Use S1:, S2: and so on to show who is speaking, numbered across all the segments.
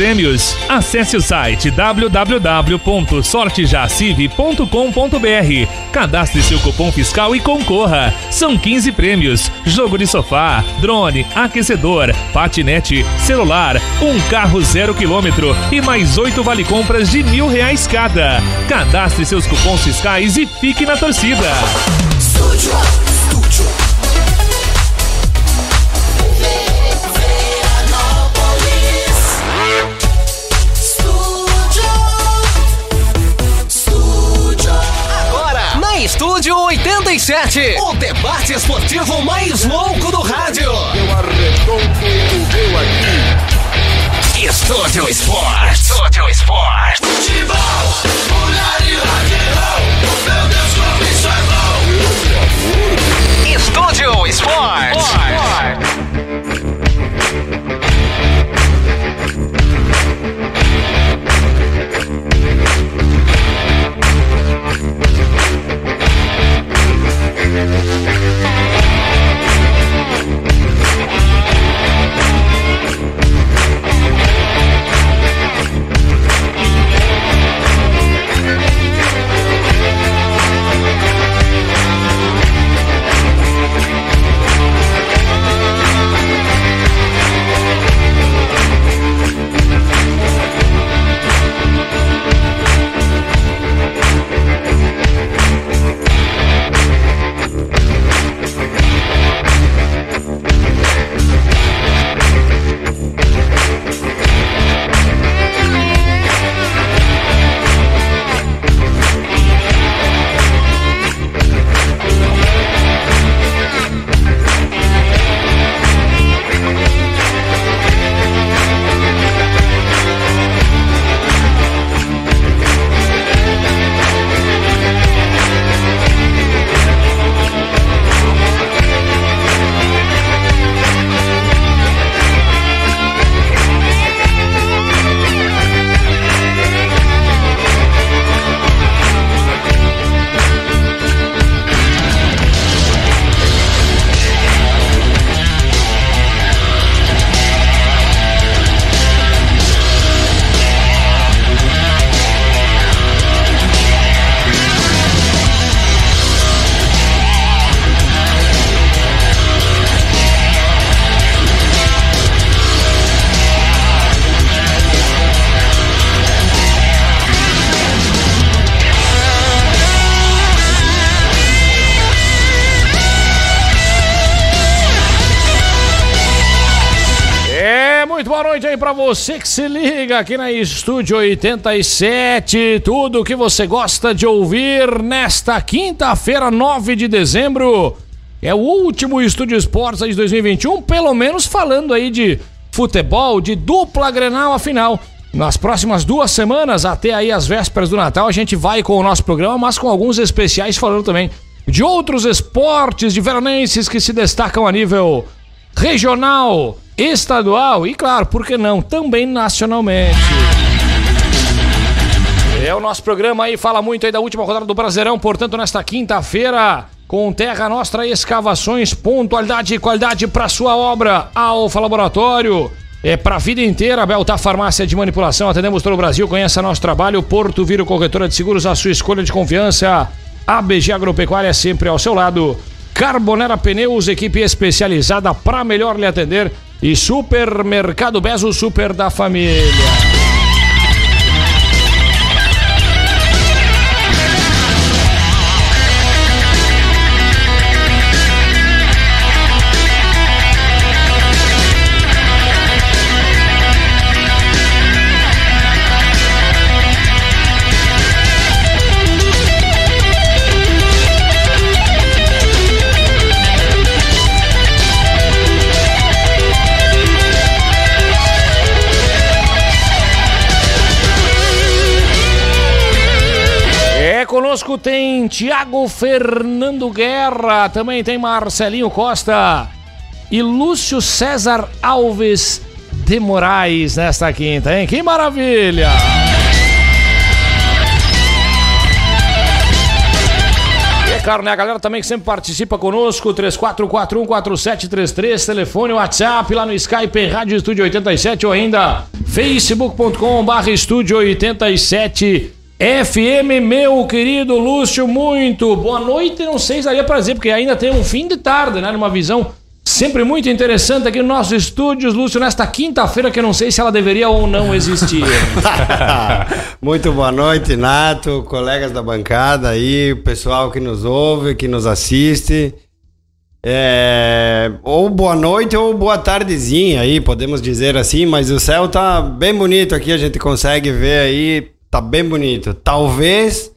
S1: prêmios. Acesse o site www.sortejacive.com.br. Cadastre seu cupom fiscal e concorra. São 15 prêmios: jogo de sofá, drone, aquecedor, patinete, celular, um carro zero quilômetro e mais oito vale compras de mil reais cada. Cadastre seus cupons fiscais e fique na torcida. Estúdio
S2: 87. O debate esportivo mais louco do rádio. Eu arredonto o meu aqui. Estúdio Esporte. Estúdio Esporte. Futebol, mulher e rock Meu Deus, como isso é bom. Estúdio Esporte. Esporte.
S3: thank você que se liga aqui na Estúdio 87, tudo que você gosta de ouvir nesta quinta-feira, 9 de dezembro. É o último Estúdio Esportes de 2021, pelo menos falando aí de futebol, de dupla Grenal, afinal. Nas próximas duas semanas, até aí as vésperas do Natal, a gente vai com o nosso programa, mas com alguns especiais falando também de outros esportes de veranenses que se destacam a nível regional, estadual e, claro, por que não, também nacionalmente. É o nosso programa aí, fala muito aí da última rodada do Brasileirão, portanto, nesta quinta-feira, com Terra Nostra Escavações, pontualidade e qualidade para sua obra. Alfa Laboratório, é para a vida inteira, Beltar Farmácia de Manipulação, atendemos todo o Brasil, conheça nosso trabalho, Porto Viro Corretora de Seguros, a sua escolha de confiança. ABG Agropecuária sempre ao seu lado. Carbonera Pneus, equipe especializada para melhor lhe atender. E Supermercado Bezo Super da Família. Conosco tem Tiago Fernando Guerra, também tem Marcelinho Costa e Lúcio César Alves de Moraes nesta quinta, hein? Que maravilha! É claro, né? A galera também que sempre participa conosco, 34414733, telefone, WhatsApp, lá no Skype, Rádio Estúdio 87 ou ainda facebook.com barra Estúdio 87 FM, meu querido Lúcio, muito boa noite. Não sei se daria pra dizer, porque ainda tem um fim de tarde, né? Numa visão sempre muito interessante aqui no nosso estúdios, Lúcio, nesta quinta-feira, que eu não sei se ela deveria ou não existir.
S4: muito boa noite, Nato, colegas da bancada aí, pessoal que nos ouve, que nos assiste. É, ou boa noite ou boa tardezinha aí, podemos dizer assim, mas o céu tá bem bonito aqui, a gente consegue ver aí Tá bem bonito. Talvez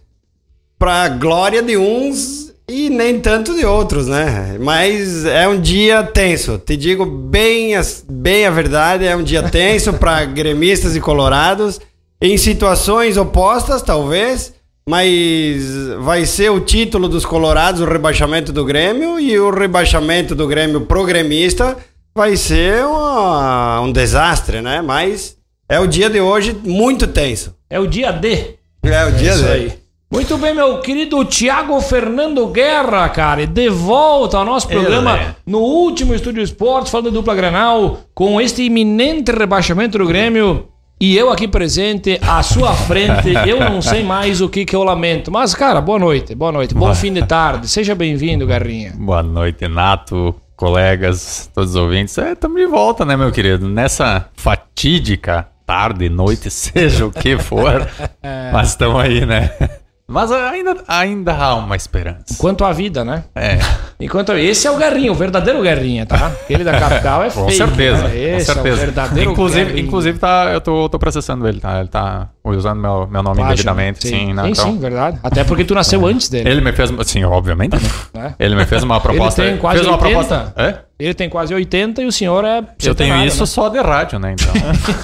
S4: pra glória de uns e nem tanto de outros, né? Mas é um dia tenso. Te digo bem a, bem a verdade, é um dia tenso para gremistas e colorados em situações opostas, talvez, mas vai ser o título dos colorados o rebaixamento do Grêmio e o rebaixamento do Grêmio pro gremista vai ser uma, um desastre, né? Mas é o dia de hoje muito tenso.
S3: É o dia D.
S4: É o dia é D. Aí.
S3: Muito bem, meu querido Tiago Fernando Guerra, cara, de volta ao nosso programa Ele. no último Estúdio Esportes, falando de dupla Granal, com este iminente rebaixamento do Grêmio. E eu aqui presente, à sua frente, eu não sei mais o que, que eu lamento. Mas, cara, boa noite, boa noite, bom fim de tarde. Seja bem-vindo, Garrinha.
S5: Boa noite, Nato, colegas, todos os ouvintes. Estamos é, de volta, né, meu querido? Nessa fatídica tarde, noite, seja o que for. Mas estamos aí, né? Mas ainda, ainda há uma esperança.
S3: Enquanto a vida, né?
S5: É.
S3: Enquanto esse é o Garrinha, o verdadeiro Garrinha, tá? Aquele da capital é feio.
S5: Com certeza.
S3: Né? Esse
S5: com certeza.
S3: É o verdadeiro
S5: inclusive,
S3: Garrinha.
S5: inclusive tá, eu tô, tô processando ele, tá? Ele tá usando meu, meu nome Página, indevidamente, sim. Sim,
S3: né? sim, então, sim, verdade. Até porque tu nasceu é. antes dele.
S5: Ele me fez, sim, obviamente. Né? Ele me fez uma proposta.
S3: Ele tem quase
S5: fez
S3: 80.
S5: uma proposta.
S3: É? Ele tem quase 80 e o senhor é.
S5: Eu tenho isso né? só de rádio, né? Então.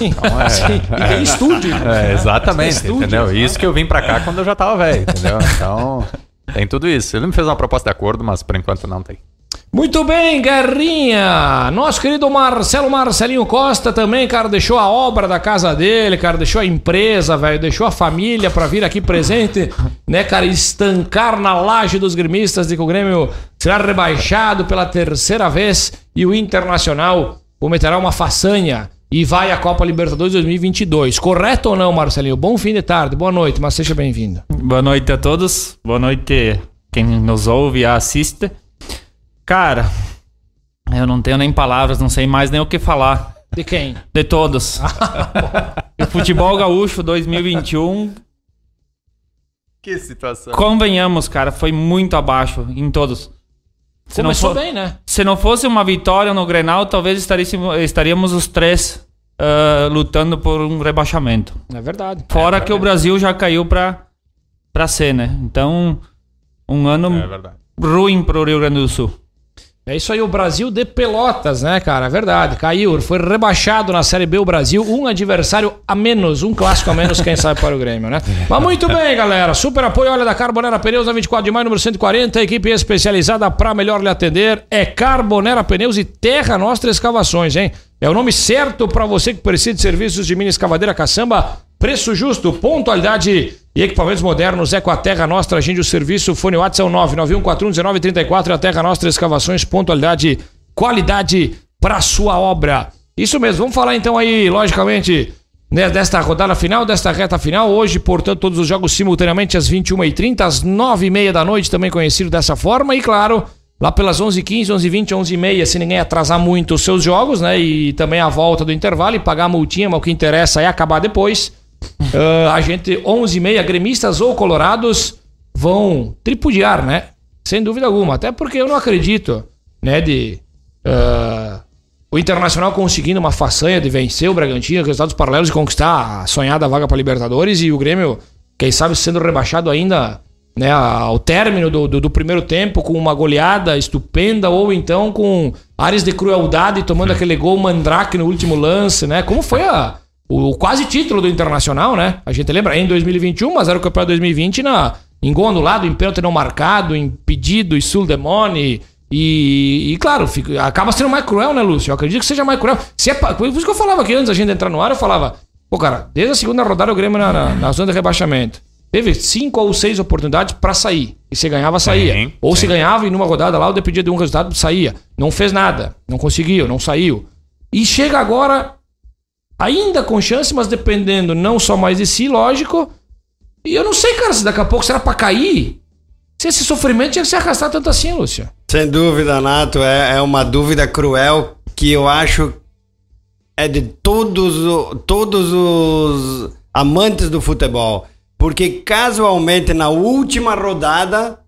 S3: então é, Sim, e tem estúdio.
S5: É, exatamente, estúdio, entendeu? Isso que eu vim pra cá quando eu já tava velho, entendeu? Então, tem tudo isso. Ele me fez uma proposta de acordo, mas por enquanto não tem.
S3: Muito bem, Guerrinha. Nosso querido Marcelo Marcelinho Costa também, cara, deixou a obra da casa dele, cara, deixou a empresa, velho, deixou a família para vir aqui presente, né, cara, estancar na laje dos gremistas de que o Grêmio será rebaixado pela terceira vez e o Internacional cometerá uma façanha e vai à Copa Libertadores 2022. Correto ou não, Marcelinho? Bom fim de tarde, boa noite, mas seja bem-vindo.
S6: Boa noite a todos, boa noite quem nos ouve e assiste. Cara, eu não tenho nem palavras, não sei mais nem o que falar.
S3: De quem?
S6: De todos. o futebol gaúcho 2021.
S5: Que situação.
S6: Convenhamos, cara, foi muito abaixo em todos.
S3: Se Começou não for, bem, né?
S6: Se não fosse uma vitória no Grenal, talvez estaríamos os três uh, lutando por um rebaixamento.
S3: É verdade.
S6: Fora
S3: é
S6: que o Brasil já caiu pra, pra C, né? Então, um ano é ruim pro Rio Grande do Sul.
S3: É isso aí, o Brasil de Pelotas, né, cara? É verdade. Caiu, foi rebaixado na Série B o Brasil, um adversário a menos, um clássico a menos, quem sabe, para o Grêmio, né? Mas muito bem, galera. Super apoio, olha, da Carbonera Pneus, na 24 de maio, número 140. Equipe especializada para melhor lhe atender é Carbonera Pneus e Terra Nostra Escavações, hein? É o nome certo para você que precisa de serviços de mini escavadeira caçamba, preço justo, pontualidade e equipamentos modernos é com a Terra Nostra, agende o serviço, fone WhatsApp é o 991411934 e a Terra Nostra Escavações, pontualidade, qualidade para sua obra. Isso mesmo, vamos falar então aí, logicamente, né, desta rodada final, desta reta final. Hoje, portanto, todos os jogos simultaneamente às 21h30, às 9h30 da noite, também conhecido dessa forma. E claro, lá pelas 11h15, 11h20, 11h30, se ninguém atrasar muito os seus jogos, né? E também a volta do intervalo e pagar a multinha, mas o que interessa é acabar depois. Uh, a gente, 11 e meia, gremistas ou colorados vão tripudiar, né? Sem dúvida alguma. Até porque eu não acredito, né, de... Uh, o Internacional conseguindo uma façanha de vencer o Bragantino, resultados paralelos e conquistar a sonhada vaga para Libertadores e o Grêmio, quem sabe, sendo rebaixado ainda né, ao término do, do, do, primeiro tempo com uma goleada estupenda ou então com áreas de crueldade tomando aquele gol mandrake no último lance, né? Como foi a, o quase título do Internacional, né? A gente lembra, em 2021, mas era o campeonato 2020 na, em gol anulado, em pênalti não marcado, impedido, e sul demone. E, e, claro, fica, acaba sendo mais cruel, né, Lúcio? Eu acredito que seja mais cruel. Se é, por isso que eu falava que antes a gente entrar no ar, eu falava, pô, cara, desde a segunda rodada o Grêmio na, na, na zona de rebaixamento. teve cinco ou seis oportunidades pra sair. E se ganhava, saía.
S5: Sim,
S3: ou
S5: sim.
S3: se ganhava e numa rodada lá, ou dependia de um resultado, saía. Não fez nada. Não conseguiu, não saiu. E chega agora, ainda com chance, mas dependendo não só mais de si, lógico. E eu não sei, cara, se daqui a pouco será pra cair. Se esse sofrimento tinha que se arrastar tanto assim, Lúcio.
S4: Sem dúvida, Nato, é, é uma dúvida cruel que eu acho é de todos, todos os amantes do futebol. Porque casualmente na última rodada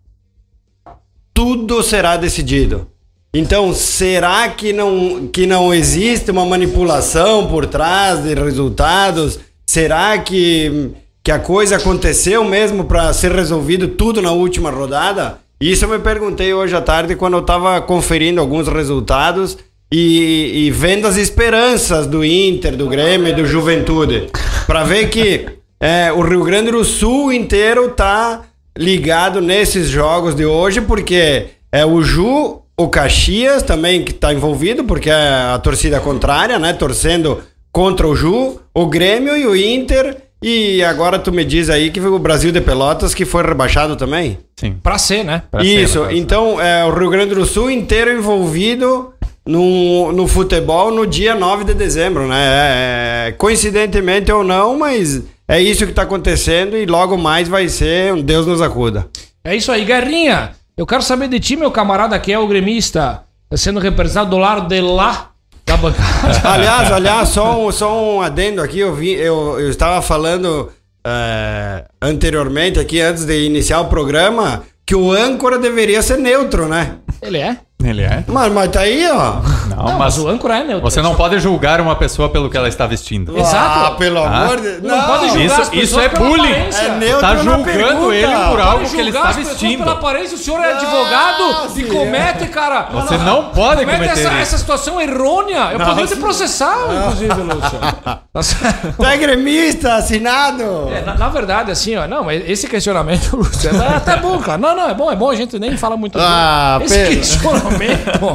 S4: tudo será decidido. Então, será que não, que não existe uma manipulação por trás de resultados? Será que, que a coisa aconteceu mesmo para ser resolvido tudo na última rodada? Isso eu me perguntei hoje à tarde quando eu estava conferindo alguns resultados e, e vendo as esperanças do Inter, do Grêmio e do Juventude. Para ver que é, o Rio Grande do Sul inteiro tá ligado nesses jogos de hoje, porque é o Ju, o Caxias também que tá envolvido, porque é a torcida contrária, né? Torcendo contra o Ju, o Grêmio e o Inter. E agora tu me diz aí que foi o Brasil de Pelotas que foi rebaixado também?
S5: Sim.
S3: Pra ser, né?
S5: Pra ser,
S4: Isso,
S5: ser.
S4: então é o Rio Grande do Sul inteiro envolvido no, no futebol no dia 9 de dezembro, né? É, é, coincidentemente ou não, mas é isso que tá acontecendo e logo mais vai ser um Deus nos acuda.
S3: É isso aí, Guerrinha. Eu quero saber de ti, meu camarada, que é o gremista, sendo representado do lado de lá da bancada.
S4: Aliás, aliás, só um, só um adendo aqui, eu, vi, eu, eu estava falando é, anteriormente aqui, antes de iniciar o programa, que o âncora deveria ser neutro, né?
S3: Ele é?
S5: Ele é?
S4: Mas, mas tá aí, ó.
S5: Não,
S3: Não,
S5: mas
S3: mas o âncora é neutro.
S5: você não pode julgar uma pessoa pelo que ela está vestindo.
S3: Exato.
S4: Ah, pelo
S5: Ah.
S4: amor de
S3: Não, pode julgar
S5: Isso-
S3: as pessoas
S5: isso é
S3: pela
S5: bullying.
S3: aparência.
S4: É neutro
S5: Tá
S4: na
S5: julgando
S4: pergunta.
S5: ele por
S3: Pode
S5: algo que ele
S3: julgar
S5: está
S3: as pessoas
S5: vestindo.
S3: Pela aparência, o senhor é
S4: Ah,
S3: advogado e
S4: sim,
S3: comete, cara.
S5: Você não pode
S3: comete
S5: cometer
S3: essa,
S5: isso.
S3: essa situação errônea. Eu poderia te processar, inclusive, Lúcio. Tá certo?
S4: Tu é gremista, assinado.
S3: É, na, na verdade, assim, ó, não, mas esse questionamento, Lúcio, é até bom, cara. Não, não, é bom, é bom, a gente nem fala muito
S4: Ah,
S3: Esse
S4: Pedro.
S3: questionamento.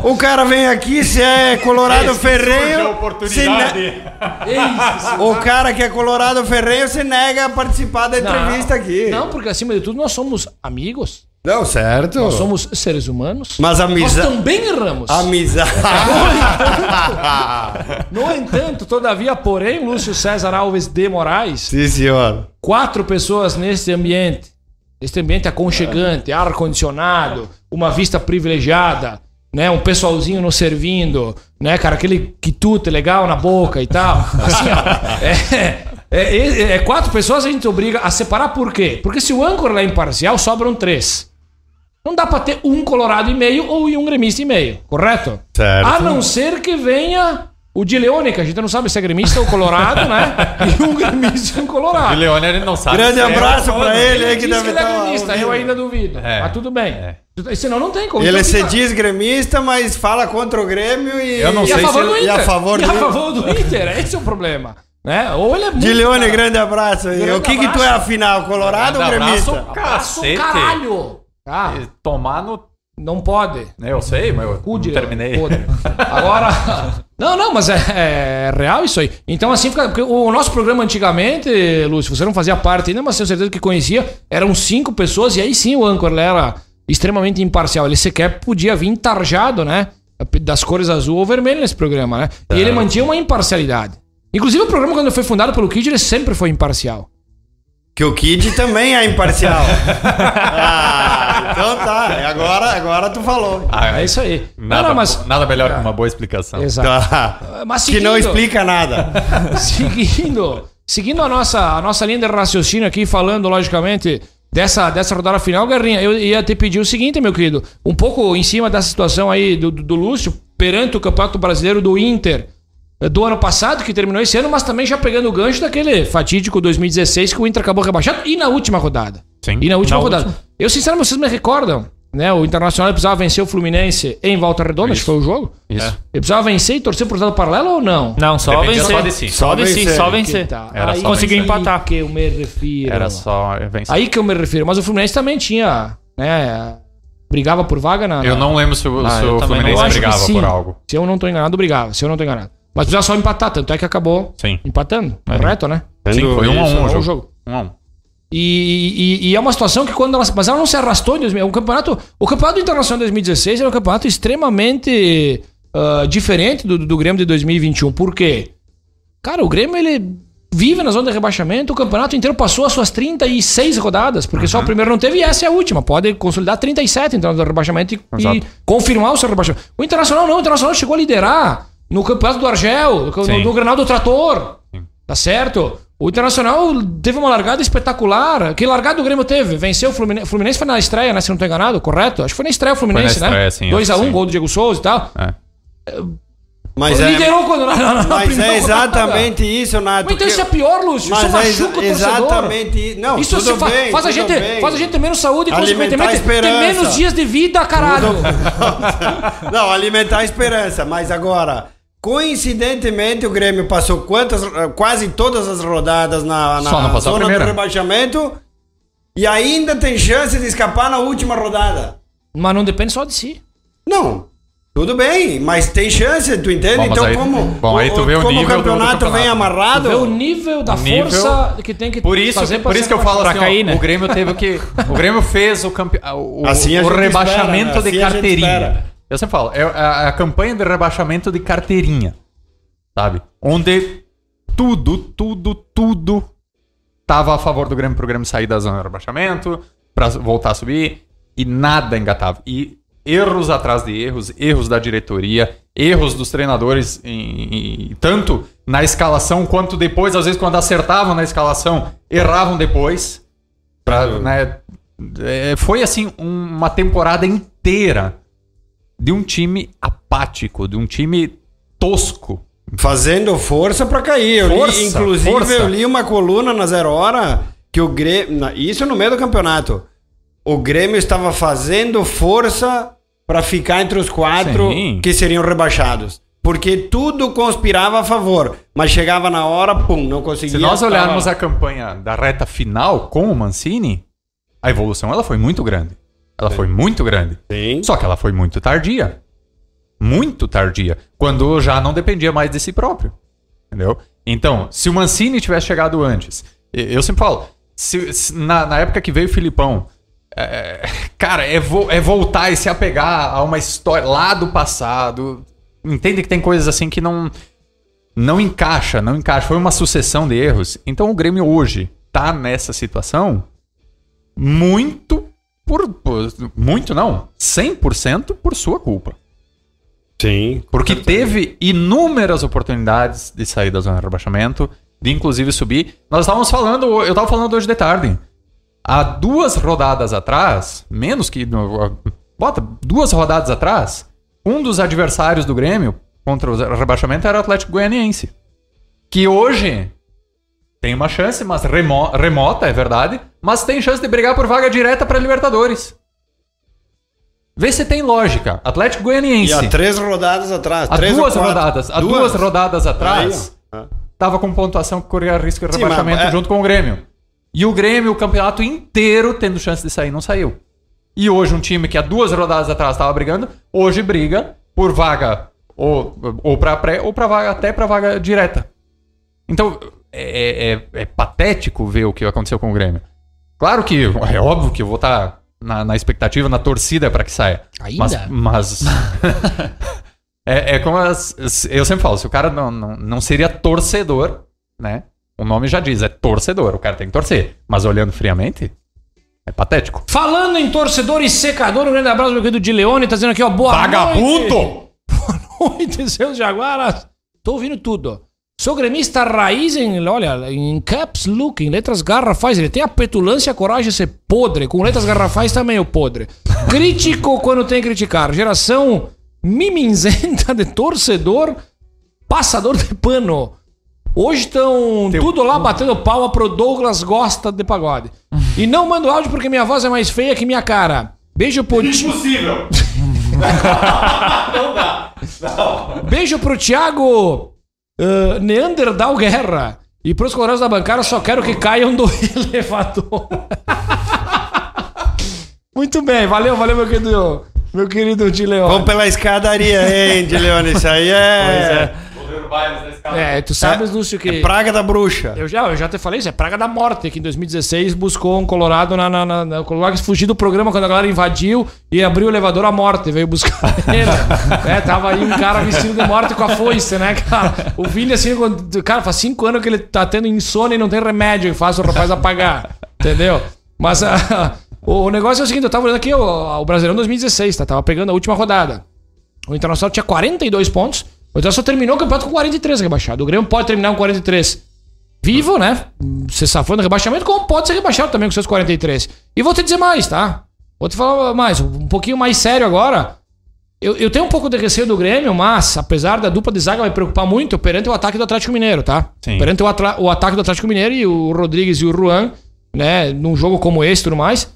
S4: O cara vem aqui, se é Colorado Ferrenho. se ne-
S3: Isso.
S4: O cara que é Colorado Ferrenho se nega a participar da entrevista aqui.
S3: Não, porque acima de tudo nós somos amigos,
S4: Não, certo.
S3: nós somos seres humanos.
S4: Mas
S3: Nós
S4: amizade.
S3: também erramos.
S4: Amizade.
S3: No entanto, todavia, porém, Lúcio César Alves de Moraes,
S4: Sim, senhor.
S3: quatro pessoas nesse ambiente, nesse ambiente aconchegante, ar-condicionado, uma vista privilegiada, né? Um pessoalzinho nos servindo, né, cara? Aquele quitute legal na boca e tal. Assim, ó, é, é, é- é quatro pessoas a gente obriga a separar por quê? Porque se o âncora é imparcial, sobram três. Não dá pra ter um colorado e meio ou um gremista e meio, correto?
S4: Certo.
S3: A não ser que venha o de Leone, que a gente não sabe se é gremista ou colorado, né? E um gremista e um
S5: O
S3: colorado.
S5: Leone ele não sabe.
S4: Grande
S5: é
S4: abraço
S5: ou
S4: pra ele aí
S3: Ele
S4: que
S3: diz que
S4: deve
S3: ele é
S4: estar.
S3: gremista, eu ainda duvido.
S5: É.
S3: Mas tudo bem.
S5: É.
S3: Senão não tem como.
S4: Ele
S3: Então
S4: se diz gremista, mas fala contra o Grêmio e.
S5: Eu não
S3: E a
S5: sei
S3: favor
S5: se
S3: do Inter.
S4: E a favor
S3: E a
S4: do-
S3: favor do Inter. Esse é o problema. Né? Ou ele é muito...
S4: De Leone,
S3: cara,
S4: grande abraço aí.
S3: Grande
S4: o que que tu é
S3: abraço.
S4: afinal, Colorado ou
S5: Grande
S4: gremista?
S5: abraço.
S3: Abraço,
S5: Cacete.
S3: caralho. Ah,
S5: Tomar no.
S3: não pode.
S5: Eu sei, mas eu
S3: Cu
S5: não
S3: de
S5: terminei.
S3: podre. Agora. Não, não, mas é, é real isso aí. Então, assim, fica, porque o nosso programa antigamente, Lúcio, você não fazia parte ainda, mas tenho certeza que conhecia, eram cinco pessoas, e aí sim o âncora era extremamente imparcial. Ele sequer podia vir tarjado, né? Das cores azul ou vermelho nesse programa, né? E ele mantinha uma imparcialidade. Inclusive, o programa, quando foi fundado pelo Kid, ele sempre foi imparcial.
S4: Que o Kid também é imparcial. ah, então tá. Agora, agora tu falou.
S5: Ah,
S3: É isso aí.
S5: Nada,
S3: não, não, mas.
S5: nada melhor que uma boa explicação.
S3: Exato.
S4: Tá.
S3: Mas
S4: Que não
S3: seguindo-
S4: explica nada.
S3: seguindo, seguindo a nossa, a nossa linha de raciocínio aqui, falando logicamente dessa, dessa rodada final, Guerrinha, eu ia te pedir o seguinte, meu querido, um pouco em cima dessa situação aí do, do, do Lúcio, perante o Campeonato Brasileiro do Inter do ano passado, que terminou esse ano, mas também já pegando o gancho daquele fatídico 2016 que o Inter acabou rebaixado, e na última rodada.
S5: Sim.
S3: E na última
S5: Na
S3: rodada.
S5: última.
S3: Eu, sinceramente, vocês me recordam, né? O Internacional precisava vencer o Fluminense em Volta Redonda, acho que foi o jogo.
S5: Isso.
S3: Ele precisava vencer e torcer por resultado paralelo ou não?
S6: Não, só
S5: Dependia
S6: vencer.
S5: só de si.
S6: Só de si,
S4: vencer.
S6: só vencer.
S3: tá.
S5: Era
S3: aí
S5: só
S6: Conseguiu
S5: vencer.
S6: empatar.
S3: que eu me refiro.
S5: Era só vencer.
S3: Aí que eu me refiro. Mas o Fluminense também tinha, né? Brigava por vaga na.
S5: Eu
S3: na-
S5: não lembro se o,
S6: Ah,
S5: se
S6: eu
S5: o.
S3: Eu
S5: Fluminense brigava por algo.
S3: Se eu não tô enganado, brigava. Se eu não tô enganado. Mas precisava só empatar, tanto é que acabou
S5: Sim.
S3: empatando.
S5: É.
S3: Correto, né?
S5: Sim, foi um a
S4: Isso,
S5: um o jogo.
S3: jogo.
S5: Um a um.
S3: E, e- e é uma situação que quando ela. Mas ela não se arrastou em 2000. O campeonato, o campeonato internacional de 2016 era um campeonato extremamente ah, diferente do, do Grêmio de 2021. Por quê? Cara, o Grêmio ele vive na zona de rebaixamento. O campeonato inteiro passou as suas 36 rodadas, porque só o primeiro não teve e essa é a última. Pode consolidar 37 então do rebaixamento e, e confirmar o seu rebaixamento. O Internacional não, o Internacional chegou a liderar no campeonato do Argel, no,
S5: Sim.
S3: no Granal do Trator.
S5: Sim.
S3: Tá certo? O Internacional teve uma largada espetacular. Que largada o Grêmio teve? Venceu o Fluminense. O Fluminense foi na estreia, né? Se não tô enganado, correto? Acho que foi na estreia o Fluminense,
S5: estreia,
S3: né?
S5: sim,
S3: 2x1,
S5: acho que sim.
S3: gol do Diego Souza e tal.
S5: É.
S4: Mas é,
S3: Liderou quando na, na, na
S4: mas é
S3: rodada.
S4: exatamente isso, Nato.
S3: Mas então isso é pior, Lúcio.
S4: Mas
S3: isso
S4: é
S3: machuca o
S4: exa-
S3: torcedor.
S4: exatamente isso. Não,
S3: Isso
S4: tudo
S3: se fa- faz, a
S4: tudo
S3: gente,
S4: bem.
S3: faz a gente ter menos saúde e,
S4: Alimentar
S3: consequentemente, ter
S4: esperança.
S3: menos dias de vida, caralho.
S4: Não, alimentar a esperança. Mas agora, coincidentemente, o Grêmio passou quantas, quase todas as rodadas na, na zona do rebaixamento e ainda tem chance de escapar na última rodada.
S3: Mas não depende só de si.
S4: Não. Tudo bem, mas tem chance, tu entende?
S5: Bom,
S4: então,
S5: aí-
S4: como,
S5: bom, aí tu vê o
S4: como
S5: nível do- do
S4: campeonato, vem
S5: campeonato.
S4: amarrado.
S3: Vê o nível da
S5: O nível-
S3: força que tem que
S5: Por isso,
S3: fazer
S5: por isso que eu falo assim,
S6: cair,
S5: ó,
S6: né?
S5: o Grêmio teve que... O Grêmio fez o, campe... o,
S4: Assim
S5: o rebaixamento
S4: espera,
S5: de
S4: assim gente
S5: carteirinha. Eu sempre falo, é a, a campanha de rebaixamento de carteirinha, sabe? Onde tudo, tudo, tudo tava a favor do Grêmio pro Grêmio sair da zona de rebaixamento, pra voltar a subir, e nada engatava. E erros atrás de erros, erros da diretoria, erros dos treinadores, em- em- tanto na escalação quanto depois, às vezes quando acertavam na escalação, erravam depois. Pra, né, é, foi assim um- uma temporada inteira de um time apático, de um time tosco.
S4: Fazendo força pra cair. Eu li-
S5: Força,
S4: inclusive,
S5: força.
S4: eu li uma coluna na Zero Hora que o Grêmio. Isso no meio do campeonato. O Grêmio estava fazendo força pra ficar entre os quatro
S5: Sim.
S4: que seriam rebaixados. Porque tudo conspirava a favor. Mas chegava na hora, pum, não conseguia.
S5: Se nós
S4: tava
S5: olharmos
S4: lá.
S5: a campanha da reta final com o Mancini, a evolução ela foi muito grande. Ela foi muito grande.
S4: Sim.
S5: Só que ela foi muito tardia. Muito tardia. Quando já não dependia mais de si próprio. Entendeu? Então, se o Mancini tivesse chegado antes, eu sempre falo, se- se- na, na época que veio o Filipão, é, cara, é, vo- é voltar e se apegar a uma história lá do passado. Entende que tem coisas assim que não não encaixa, não encaixa. Foi uma sucessão de erros. Então o Grêmio hoje tá nessa situação muito por, por muito não, 100% por sua culpa.
S4: Sim.
S5: Porque teve inúmeras oportunidades de sair da zona de rebaixamento, de inclusive subir. Nós estávamos falando, eu estava falando hoje de tarde. Há duas rodadas atrás, menos que. Bota, duas rodadas atrás, um dos adversários do Grêmio contra o rebaixamento era o Atlético Goianiense. Que hoje tem uma chance, mas remo- remota, é verdade, mas tem chance de brigar por vaga direta para Libertadores. Vê se tem lógica. Atlético Goianiense.
S4: E há três rodadas atrás.
S5: Há duas rodadas, há duas rodadas atrás,
S4: Aí. Ah.
S5: tava com pontuação que corria risco de
S4: Sim,
S5: rebaixamento
S4: mas é-
S5: junto com o Grêmio. E o Grêmio, o campeonato inteiro, tendo chance de sair, não saiu. E hoje um time que há duas rodadas atrás estava brigando, hoje briga por vaga ou, ou para pré ou para vaga até para vaga direta. Então é, é- é patético ver o que aconteceu com o Grêmio. Claro que é óbvio que eu vou estar na, na expectativa, na torcida para que saia.
S3: Ainda?
S5: Mas, mas é, é como as- eu sempre falo, se o cara não, não, não seria torcedor, né? O nome já diz, é torcedor, o cara tem que torcer. Mas olhando friamente, é patético.
S3: Falando em torcedor e secador, um grande abraço, meu querido de Leone, tá dizendo aqui, ó, boa noite.
S5: Vagabundo!
S3: Boa noite, seus jaguaras. Tô ouvindo tudo. Sou gremista raiz em, olha, em caps look, em letras garrafais. Ele tem a petulância e a coragem de ser podre. Com letras garrafais também o podre. Crítico quando tem que criticar. Geração mimizenta de torcedor, passador de pano. Hoje estão tudo lá batendo palma pro Douglas gosta de pagode. E não mando áudio porque minha voz é mais feia que minha cara. Beijo pro Ti-
S7: Impossível!
S3: Beijo pro Thiago uh, Neandertal Guerra. E pros colorados da bancada, só quero que caiam do elevador. Muito bem, valeu, valeu, meu querido, meu querido Dileon.
S4: Vamos pela escadaria, hein, Dileone? Isso aí é.
S6: Por bairros da escala.
S3: É, tu sabes, Lúcio, que.
S4: É praga da bruxa.
S3: Eu já, eu já te falei isso, é praga da morte, que em 2016 buscou um Colorado na, na, na, na Colorado fugiu do programa quando a galera invadiu e abriu o elevador à morte, veio buscar ele. é, tava aí um cara vestido de morte com a foice, né, cara? O Vini, assim, quando- cara, faz cinco anos que ele tá tendo insônia e não tem remédio que faz o rapaz apagar, entendeu? Mas ah, o, o negócio é o seguinte, eu tava olhando aqui o, o Brasileirão 2016, tá? Tava pegando a última rodada. O Internacional tinha 42 pontos, o Internacional terminou o campeonato com 43 rebaixado. O Grêmio pode terminar com 43 vivo, né? Se safou no rebaixamento, como pode ser rebaixado também com seus 43. E vou te dizer mais, tá? Vou te falar mais, um pouquinho mais sério agora. Eu, eu tenho um pouco de receio do Grêmio, mas apesar da dupla de zaga me preocupar muito, perante o ataque do Atlético Mineiro, tá?
S5: Sim.
S3: Perante o, o ataque do Atlético Mineiro e o Rodrigues e o Juan, né? Num jogo como esse e tudo mais.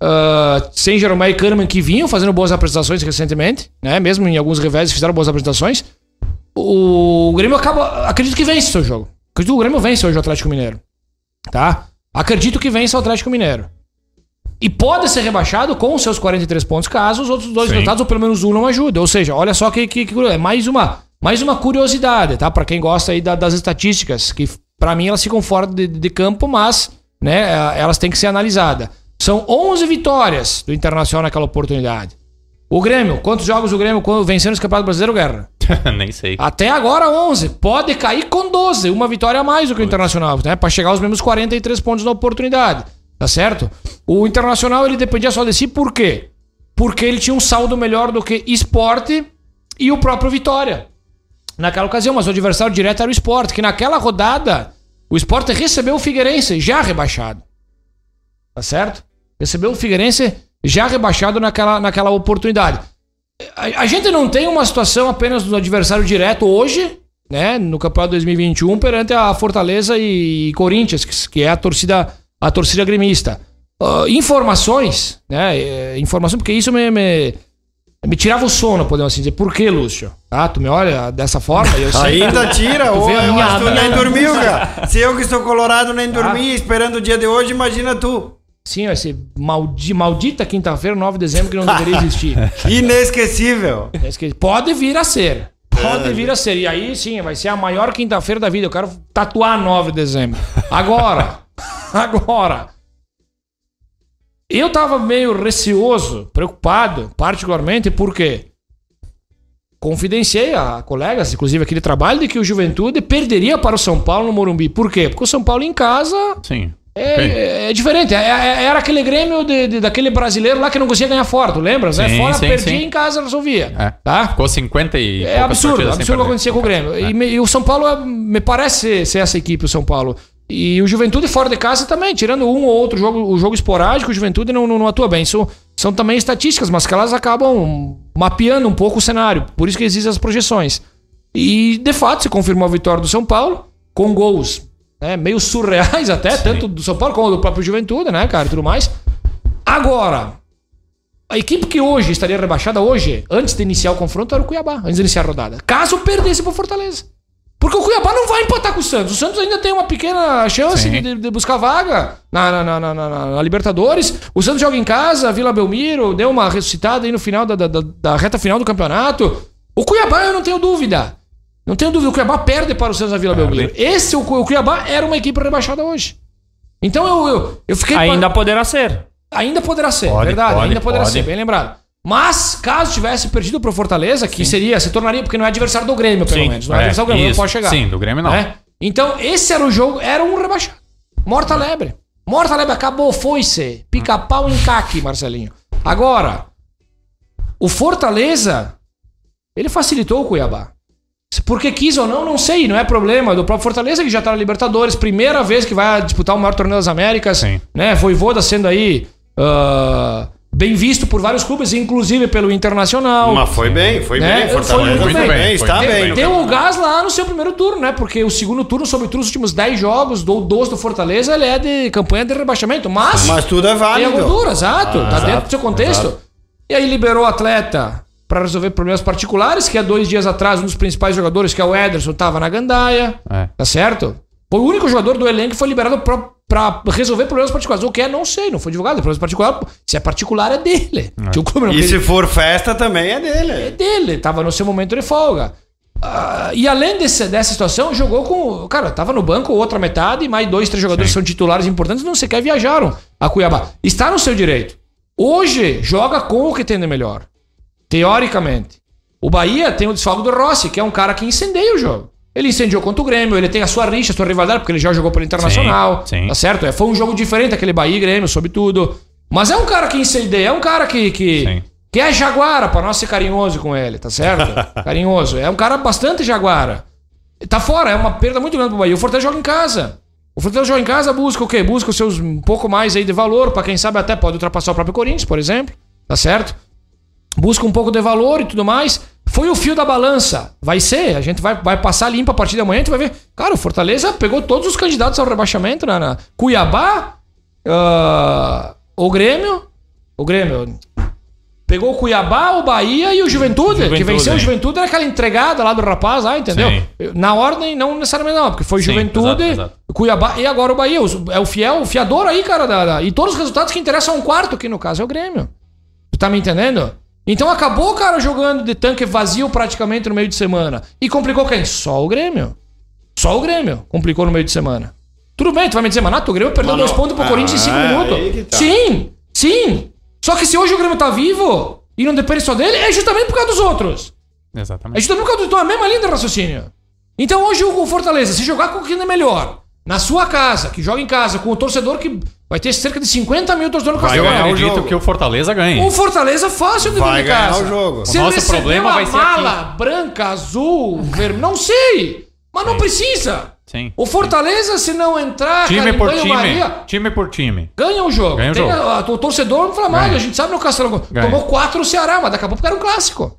S3: ah, sem Jeromel e Kahneman que vinham fazendo boas apresentações recentemente, né? Mesmo em alguns revés fizeram boas apresentações. O Grêmio acaba. Acredito que vence o seu jogo. Acredito que o Grêmio vence hoje o Atlético Mineiro. Tá? Acredito que vence o Atlético Mineiro. E pode ser rebaixado com os seus 43 pontos, caso os outros dois
S5: Sim.
S3: resultados, ou pelo menos um, não ajudem. Ou seja, olha só que, que, que é mais uma, mais uma curiosidade, tá? Pra quem gosta aí da- das estatísticas, que pra mim elas ficam fora de, de campo, mas né, elas têm que ser analisadas. São 11 vitórias do Internacional naquela oportunidade. O Grêmio, quantos jogos o Grêmio quando vencendo esse Campeonato Brasileiro, Guerra?
S5: Nem sei.
S3: Até agora 11. Pode cair com 12. Uma vitória a mais do que o Internacional, né? Pra chegar aos mesmos 43 pontos na oportunidade. Tá certo? O Internacional, ele dependia só de si, por quê? Porque ele tinha um saldo melhor do que Esporte e o próprio Vitória. Naquela ocasião, mas o adversário direto era o Esporte, que naquela rodada, o Esporte recebeu o Figueirense, já rebaixado. Tá certo? Recebeu o Figueirense já rebaixado naquela, naquela oportunidade. A, a gente não tem uma situação apenas do adversário direto hoje, né, no Campeonato 2021, perante a Fortaleza e Corinthians, que, que é a torcida, a torcida gremista. Ah, informações, né, é, informação, porque isso me, me, me tirava o sono, podemos assim dizer. Por que, Lúcio? Ah, tu me olha dessa forma e eu sei.
S4: Ainda tira,
S3: Tu
S4: ou
S3: vê a
S4: eu
S3: minha-
S4: acho que tu
S3: minha-
S4: nem dormiu, cara. Se eu que estou colorado nem dormi, esperando o dia de hoje, imagina tu.
S3: Sim, vai ser maldi, maldita quinta-feira, 9 de dezembro, que não deveria existir.
S4: Inesquecível.
S3: É que Pode vir a ser. Pode vir a ser. E aí sim, vai ser a maior quinta-feira da vida. Eu quero tatuar 9 de dezembro. Agora. agora. Eu tava meio receoso, preocupado, particularmente, porque confidenciei a colegas, inclusive aqui de trabalho, de que o Juventude perderia para o São Paulo no Morumbi. Por quê? Porque o São Paulo em casa
S5: Sim.
S3: É, é diferente. É- é- era aquele Grêmio de- de- daquele brasileiro lá que não conseguia ganhar fora, tu lembra? né?
S5: Sim,
S3: Fora
S5: sim,
S3: perdia
S5: sim.
S3: em casa resolvia.
S5: É.
S3: Tá?
S5: Ficou 50 e.
S3: É absurdo, absurdo o que acontecia com o Grêmio. E, me- e o São Paulo é- me parece ser essa equipe, o São Paulo. E o Juventude fora de casa também, tirando um ou outro jogo, o jogo esporádico, o Juventude não, não, não atua bem. Isso são também estatísticas, mas que elas acabam mapeando um pouco o cenário. Por isso que existem as projeções. E, de fato, se confirmou a vitória do São Paulo, com gols né, meio surreais até, tanto do São Paulo como do próprio Juventude, né, cara, tudo mais. Agora, a equipe que hoje estaria rebaixada hoje, antes de iniciar o confronto, era o Cuiabá, antes de iniciar a rodada. Caso perdesse pro Fortaleza. Porque o Cuiabá não vai empatar com o Santos. O Santos ainda tem uma pequena chance
S5: Sim.
S3: de, de buscar vaga na, na, na, na- na- na Libertadores. O Santos joga em casa, Vila Belmiro, deu uma ressuscitada aí no final da, da, da- da reta final do campeonato. O Cuiabá, eu não tenho dúvida. Não tenho dúvida, o Cuiabá perde para o Santos na Vila Belmiro. Esse, o, o Cuiabá, era uma equipe rebaixada hoje. Então eu, eu, eu fiquei.
S6: Ainda poderá ser.
S3: Ainda poderá ser,
S5: Pode,
S3: verdade,
S5: pode,
S3: ainda poderá
S5: pode.
S3: ser, bem lembrado. Mas, caso tivesse perdido pro Fortaleza, que seria, se tornaria, porque não é adversário do Grêmio, pelo
S5: Sim,
S3: menos. Não é,
S5: é,
S3: adversário do Grêmio, não
S5: isso.
S3: pode chegar.
S5: Sim, do Grêmio não.
S3: né? Então, esse era o jogo, era um rebaixado. Morta lebre. Morta lebre, acabou, foi-se. Pica-pau em caque, Marcelinho. Agora, o Fortaleza, ele facilitou o Cuiabá. Porque quis ou não, não sei, não é problema do próprio Fortaleza que já tá na Libertadores, primeira vez que vai disputar o maior torneio das Américas,
S5: Sim.
S3: né? Voivoda sendo aí ah, bem visto por vários clubes, inclusive pelo Internacional.
S4: Mas foi bem, foi
S3: Né?
S4: bem.
S3: Foi
S4: Fortaleza
S3: muito
S4: foi
S3: bem.
S4: bem, está bem.
S5: bem.
S3: Deu o gás lá no seu primeiro turno, né? Porque o segundo turno, sobretudo os últimos 10 jogos, do 12 do Fortaleza, ele é de campanha de rebaixamento. Mas,
S4: Mas tudo é
S3: tem a
S4: válido.
S3: gordura, exato. tá
S5: exato,
S3: dentro do seu contexto. E aí liberou o atleta para resolver problemas particulares, que há dois dias atrás, um dos principais jogadores, que é o Ederson, tava na gandaia.
S5: É.
S3: Tá certo? Foi o único jogador do elenco que foi liberado pra, pra resolver problemas particulares. O que é, não sei, não foi divulgado. Problemas particulares, se é particular, é dele. Não
S4: E se for festa também é
S3: é
S4: dele.
S3: dele, tava no seu momento de folga. Ah, e além desse- dessa situação, jogou com. Cara, tava no banco outra metade, e mais dois, três jogadores que são titulares importantes não sequer viajaram a Cuiabá. Está no seu direito. Hoje, joga com o que tem de melhor. Teoricamente. O Bahia tem o desfalque do Rossi, que é um cara que incendeia o jogo. Ele incendiou contra o Grêmio, ele tem a sua rixa, a sua rivalidade, porque ele já jogou pelo Internacional.
S5: Sim, sim.
S3: Tá certo? É, foi um jogo diferente aquele Bahia e Grêmio, sobretudo. Mas é um cara que incendeia, é um cara que. que
S5: Sim.
S3: que é jaguara, pra nós ser carinhoso com ele, tá certo? carinhoso. É um cara bastante jaguara. Tá fora, é uma perda muito grande pro Bahia. O Fortaleza joga em casa. O Fortaleza joga em casa, busca o quê? Busca os seus um pouco mais aí de valor, pra quem sabe até pode ultrapassar o próprio Corinthians, por exemplo. Tá certo? Busca um pouco de valor e tudo mais. Foi o fio da balança. Vai ser, a gente vai, vai passar limpa a partir da manhã, a gente vai ver. Cara, o Fortaleza pegou todos os candidatos ao rebaixamento, né? Na Cuiabá, ah, o Grêmio, o Grêmio Pegou o Cuiabá, o Bahia e o Juventude, que
S6: Juventude,
S3: venceu o
S6: hein?
S3: Juventude, era aquela entregada lá do rapaz, lá, entendeu?
S5: Sim.
S3: Na ordem, não necessariamente não, porque foi
S5: Sim,
S3: Juventude,
S5: exato, exato.
S3: Cuiabá e agora o Bahia. É o fiel, o fiador aí, cara. Da, da- e todos os resultados que interessam um quarto, que no caso é o Grêmio. Tu tá me entendendo? Então acabou o cara jogando de tanque vazio praticamente no meio de semana. E complicou quem? Só o Grêmio. Só o Grêmio complicou no meio de semana. Tudo bem, tu vai me dizer, Manato, o Grêmio perdeu
S4: Mano,
S3: dois pontos pro
S4: ah,
S3: Corinthians em cinco
S4: é,
S3: minutos.
S4: tá.
S3: Sim, sim. Só que se hoje o Grêmio tá vivo e não depende só dele, é justamente por causa dos outros. É
S5: Exatamente.
S3: justamente por causa do. Então é a mesma linha de raciocínio. Então hoje o Fortaleza, se jogar com quem é melhor, na sua casa, que joga em casa, com o torcedor que vai ter cerca de 50 mil torcedores no
S4: Vai
S5: Eu
S3: Castelão.
S4: ganhar o
S5: acredito
S4: jogo.
S5: que o Fortaleza ganhe.
S3: O Fortaleza fácil de
S4: Vai
S3: de
S4: ganhar
S3: casa.
S4: o jogo.
S3: Se
S5: O nosso
S3: receber
S5: problema
S3: uma
S5: vai ser
S3: mala branca, azul, vermelho, não sei. Mas não precisa.
S5: Sim.
S3: O Fortaleza, se não entrar,
S5: Time por time.
S3: banho-maria,
S5: Time por time.
S3: ganha o jogo.
S5: Ganha o
S3: Tem
S5: jogo.
S3: a- a- o torcedor inflamado,
S5: Ganha.
S3: a gente sabe no Castelão.
S5: Ganha.
S3: Tomou quatro o Ceará, mas daqui a pouco era um clássico.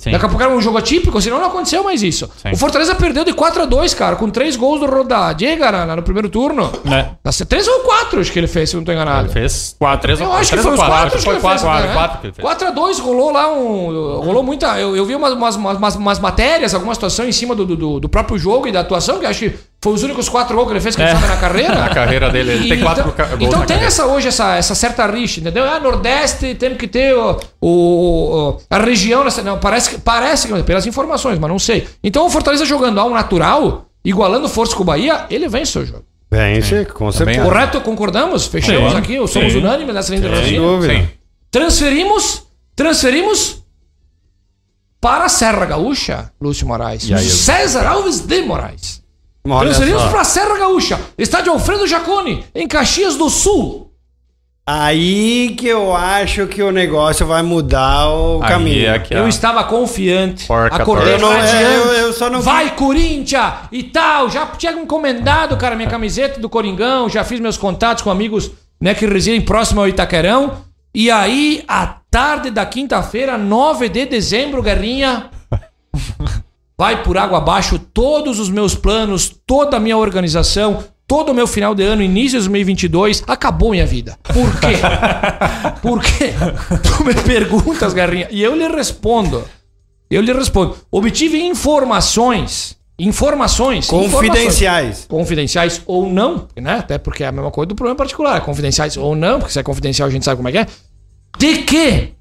S5: Sim.
S3: Daqui a pouco era um jogo atípico, senão não aconteceu mais isso.
S5: Sim.
S3: O Fortaleza perdeu de 4 a 2 cara, com três gols do Rodadiega na- no primeiro turno.
S6: É.
S3: Tá certo? Três ou quatro, acho que ele fez, se eu não tô enganado.
S5: Ele fez
S6: Quatro.
S5: três
S3: Eu
S5: ou
S3: acho que foi
S5: ou
S3: os
S5: quatro.
S3: quatro.
S5: Foi quatro, quatro, quatro que ele fez.
S3: 4x2 rolou lá um. Rolou muita. Eu, eu vi umas, umas, umas, umas matérias, alguma situação em cima do, do, do próprio jogo e da atuação, que eu acho que foi os únicos quatro gols que ele fez, que ele sabe, na carreira.
S5: Na carreira dele, ele
S3: E
S5: tem quatro
S3: então,
S5: gols
S3: Então
S5: na
S3: tem
S5: carreira.
S3: essa hoje, essa, essa certa rixa, entendeu? Ah, Nordeste, temos que ter o, o- a região. nessa- Não, parece que. Parece que. Pelas informações, mas não sei. Então o Fortaleza jogando ao natural, igualando força com o Bahia, ele vence o jogo.
S4: Vence, com
S5: Também
S4: certeza.
S3: Correto? Concordamos? Fechamos
S5: Sim.
S3: aqui, somos
S5: Sim.
S3: unânimes nessa linha de
S4: Sem
S3: raciocínio.
S4: dúvida.
S5: Sim.
S3: Transferimos, transferimos para a Serra Gaúcha, Lúcio Moraes. César Alves de Moraes.
S4: Olha
S3: Transferimos para a Serra Gaúcha, estádio Alfredo Jaconi, em Caxias do Sul.
S4: Aí que eu acho que o negócio vai mudar o
S5: Aí
S4: caminho.
S5: é que
S3: Eu estava confiante,
S5: Porca
S3: acordei
S4: Eu, não, é,
S3: radiante.
S4: eu, eu só não
S3: Vai, Corinthians! E tal, já tinha encomendado, cara, minha camiseta do Coringão, já fiz meus contatos com amigos né, que residem próximo ao Itaquerão. E aí, à tarde da quinta-feira, 9 de dezembro, Guerrinha, vai por água abaixo todos os meus planos, toda a minha organização, todo o meu final de ano, início de 2022, acabou minha vida. Por quê? Por quê? Tu me perguntas, Guerrinha, e eu lhe respondo. Eu lhe respondo. Obtive informações, informações, informações
S4: Confidenciais.
S3: confidenciais ou não, né? Até porque é a mesma coisa do problema particular, é confidenciais ou não, porque se é confidencial a gente sabe como é que é. De que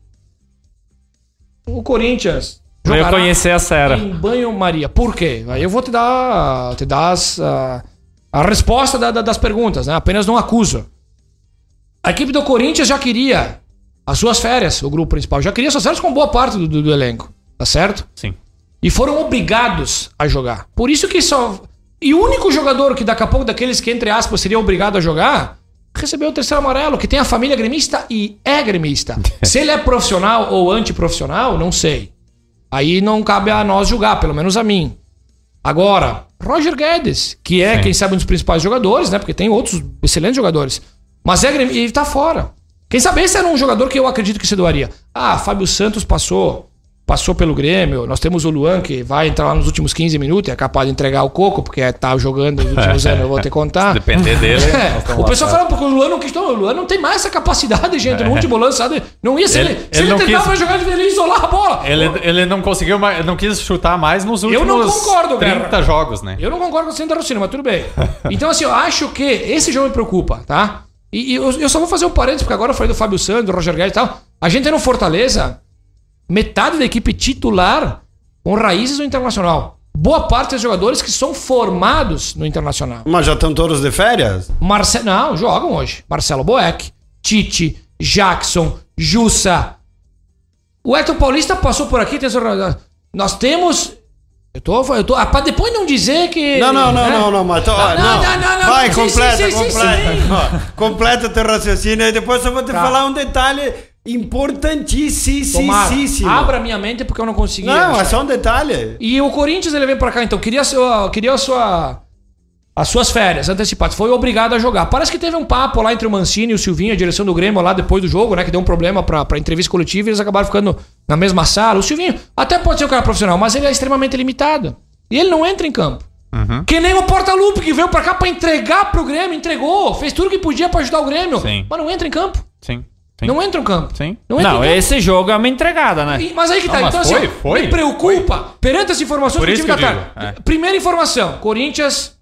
S3: o Corinthians
S6: Eu
S3: jogará
S6: conhecer a Sera.
S3: em banho-maria. Por quê? Aí eu vou te dar, te dar as, a, a resposta da- da- das perguntas, né? Apenas não acuso. A equipe do Corinthians já queria as suas férias, o grupo principal, já queria suas férias com boa parte do, do- do elenco, tá certo?
S5: Sim.
S3: E foram obrigados a jogar. Por isso que só. E o único jogador que daqui a pouco, daqueles que, entre aspas, seria obrigado a jogar, recebeu o terceiro amarelo, que tem a família gremista e é gremista. Se ele é profissional ou antiprofissional, não sei. Aí não cabe a nós julgar, pelo menos a mim. Agora, Roger Guedes, que é,
S5: Sim.
S3: quem sabe, um dos principais jogadores, né? Porque tem outros excelentes jogadores. Mas é e ele tá fora. Quem sabe esse era um jogador que eu acredito que se doaria. Ah, Fábio Santos passou. Passou pelo Grêmio. Nós temos o Luan, que vai entrar lá nos últimos 15 minutos e é capaz de entregar o coco, porque tá jogando nos últimos anos, eu vou te contar.
S5: Depender dele. nós
S3: É, o pessoal fala porque o Luan não quis. O Luan não tem mais essa capacidade, gente. No último lance, sabe? Não ia se ele,
S5: Ele-
S3: se
S5: ele
S3: ele tentava
S5: quis-
S3: jogar de ele isolar a bola.
S5: Ele, ele não conseguiu, mais, não quis chutar mais nos últimos
S3: não concordo,
S5: 30
S3: Guerra.
S5: jogos, né?
S3: Eu não concordo com o da raciocínio, mas tudo bem. Então, assim, eu acho que esse jogo me preocupa, tá? E, e eu, eu só vou fazer um parênteses, porque agora eu falei do Fábio Santos, do Roger Guedes e tal. A gente tem no Fortaleza, metade da equipe titular com raízes no Internacional. Boa parte dos jogadores que são formados no Internacional.
S4: Mas já estão todos de férias?
S3: Marce... Não, jogam hoje. Marcelo Boeck, Tite, Jackson, Jussa. O Hector Paulista passou por aqui. Tem... Nós temos. Eu tô, eu tô. Ah, pra depois não dizer que.
S4: Não, não, não,
S3: né?
S4: não, não, mas tô,
S3: Não,
S4: não,
S3: não, não, não,
S4: Vai,
S3: não,
S4: completa,
S3: sim, sim,
S4: completa.
S3: sim.
S4: Completa teu raciocínio e depois eu vou te
S3: Tá.
S4: falar um detalhe importantíssimo.
S3: Abra minha mente porque eu não consegui.
S4: Não,
S3: achar.
S4: é só um detalhe.
S3: E o Corinthians ele veio pra cá, então queria, sua, queria a sua, as suas férias antecipadas. Foi obrigado a jogar. Parece que teve um papo lá entre o Mancini e o Silvinho, a direção do Grêmio, lá depois do jogo, né? Que deu um problema pra, pra entrevista coletiva e eles acabaram ficando na mesma sala. O Silvinho até pode ser um cara profissional, mas ele é extremamente limitado. E ele não entra em campo. Que nem o Porta-Lupe que veio pra cá pra entregar pro Grêmio, entregou, fez tudo que podia pra ajudar o Grêmio,
S5: Sim.
S3: mas não entra em campo.
S5: Sim. Sim.
S3: Não entra em campo.
S5: Sim.
S3: Não, entra
S6: Não, esse jogo é uma entregada, né?
S3: E- Mas aí que tá.
S5: Não,
S3: então, assim,
S5: foi,
S3: ó,
S5: foi,
S3: me preocupa. Perante as informações
S5: Por
S3: do time
S5: que
S3: da tarde.
S5: é.
S3: Primeira informação: Corinthians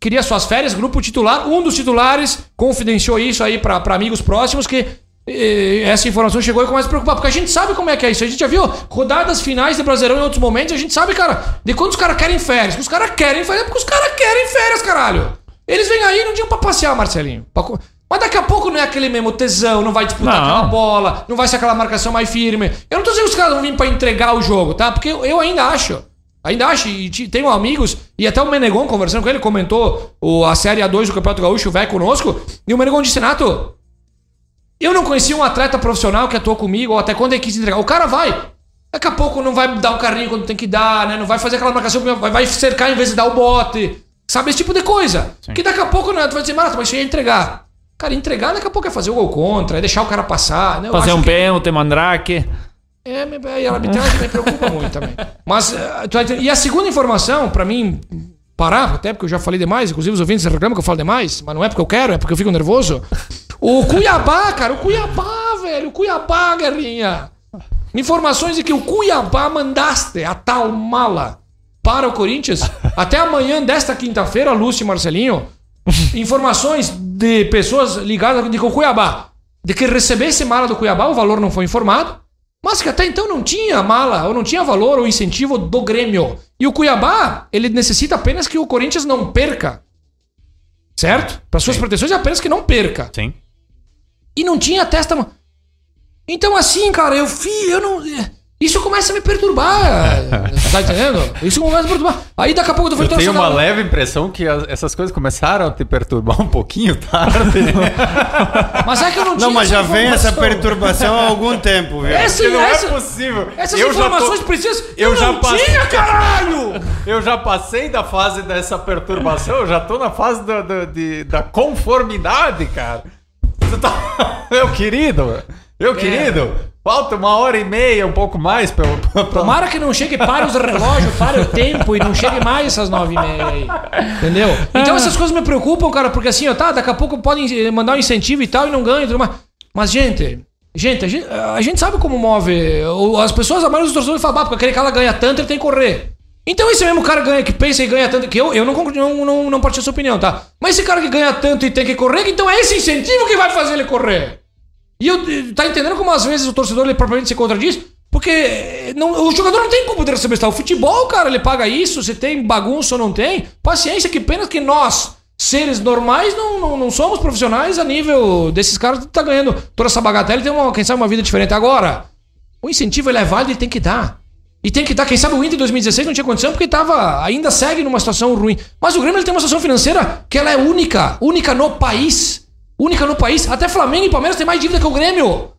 S3: queria suas férias, grupo titular. Um dos titulares confidenciou isso aí pra pra amigos próximos que. eh, Essa informação chegou e começa a preocupar, porque a gente sabe como é que é isso. A gente já viu rodadas finais de Brasileirão em outros momentos. A gente sabe, cara, de quando os caras querem férias. Os caras querem férias, é porque os caras querem férias, caralho. Eles vêm aí não tinham pra passear, Marcelinho. Pra Mas daqui a pouco não é aquele mesmo tesão, não vai disputar
S6: Não.
S3: aquela bola, não vai ser aquela marcação mais firme. Eu não tô dizendo que os caras vão vir pra entregar o jogo, tá? Porque eu, ainda acho. Ainda acho, e te- tenho amigos, e até o Menegon conversando com ele, comentou o, a Série A2 do Campeonato Gaúcho, vai conosco, e o Menegon disse, Nato, eu não conhecia um atleta profissional que atuou comigo, ou até quando ele quis entregar. O cara vai, daqui a pouco não vai dar o carrinho quando tem que dar, né? Não vai fazer aquela marcação, vai, vai cercar em vez de dar o bote. Sabe, esse tipo de coisa. Que daqui a pouco, né, tu vai dizer, Marato, mas isso aí é entregar. Cara, entregar daqui a pouco é fazer o gol contra, é deixar o cara passar. Né?
S6: Fazer um
S3: que-
S6: pênalti, mandrake.
S3: é, me- e a arbitragem me preocupa muito também. Mas, eh, e a segunda informação, pra mim, parar, até porque eu já falei demais, inclusive os ouvintes reclamam que eu falo demais, mas não é porque eu quero, é porque eu fico nervoso. O Cuiabá, cara, o Cuiabá, velho, o Cuiabá, Guerrinha. Informações de que o Cuiabá mandaste a tal mala para o Corinthians até amanhã desta quinta-feira, Lúcio e Marcelinho. Informações de pessoas ligadas de Cuiabá, de que recebesse mala do Cuiabá, o valor não foi informado. Mas que até então não tinha mala, ou não tinha valor ou incentivo do Grêmio. E o Cuiabá, ele necessita apenas que o Corinthians não perca. Certo? Para suas proteções é apenas que não perca.
S5: Sim.
S3: E não tinha testa. Então, assim, cara, eu fi, eu não. Isso começa a me perturbar. tá entendendo? Isso começa a me perturbar. Aí daqui a pouco eu tô
S5: Eu tenho uma leve impressão que as- essas coisas começaram a te perturbar um pouquinho tarde.
S3: Mas é que eu não tinha.
S4: Não, mas já vem essa perturbação há algum tempo, viu?
S3: Essa,
S5: Porque não
S3: essa,
S5: é possível.
S3: essas
S5: eu já tô-
S3: informações precisas.
S5: eu
S3: Eu,
S5: já
S3: não
S5: passei-
S3: tinha, caralho!
S5: Eu já passei da fase dessa perturbação, eu já tô na fase da, da, de- da conformidade, cara. Você tá... Meu querido, meu querido, falta uma hora e meia, um pouco mais pra eu... pra-
S3: Tomara que não chegue, pare os relógios, pare o tempo e não chegue mais essas nove e meia aí. Entendeu? Então essas coisas me preocupam, cara, porque assim, ó, tá, daqui a pouco podem mandar um incentivo e tal e não ganha e tudo mais. Mas, gente, gente, a gente, a gente sabe como move. As pessoas, a maioria dos torcedores falam, ah, porque aquele cara ganha tanto, ele tem que correr. Então esse mesmo cara ganha, que pensa e ganha tanto, que eu, eu não, não, não, não partilho a sua opinião, tá? Mas esse cara que ganha tanto e tem que correr, então é esse incentivo que vai fazer ele correr. E eu, tá entendendo como às vezes o torcedor ele propriamente se contradiz? Porque eh, não, o jogador não tem culpa de receber. O futebol, cara, ele paga isso, se tem bagunça ou não tem. Paciência, que pena que nós, seres normais, não, não, não somos profissionais a nível desses caras que tá ganhando toda essa bagatela e tem uma, quem sabe, uma vida diferente. Agora, o incentivo ele é válido e tem que dar. E tem que dar. Quem sabe o Inter em 2016 não tinha condição porque tava, ainda segue numa situação ruim. Mas o Grêmio ele tem uma situação financeira que ela é única. Única no país. Única no país. Até Flamengo e Palmeiras tem mais dívida que o Grêmio.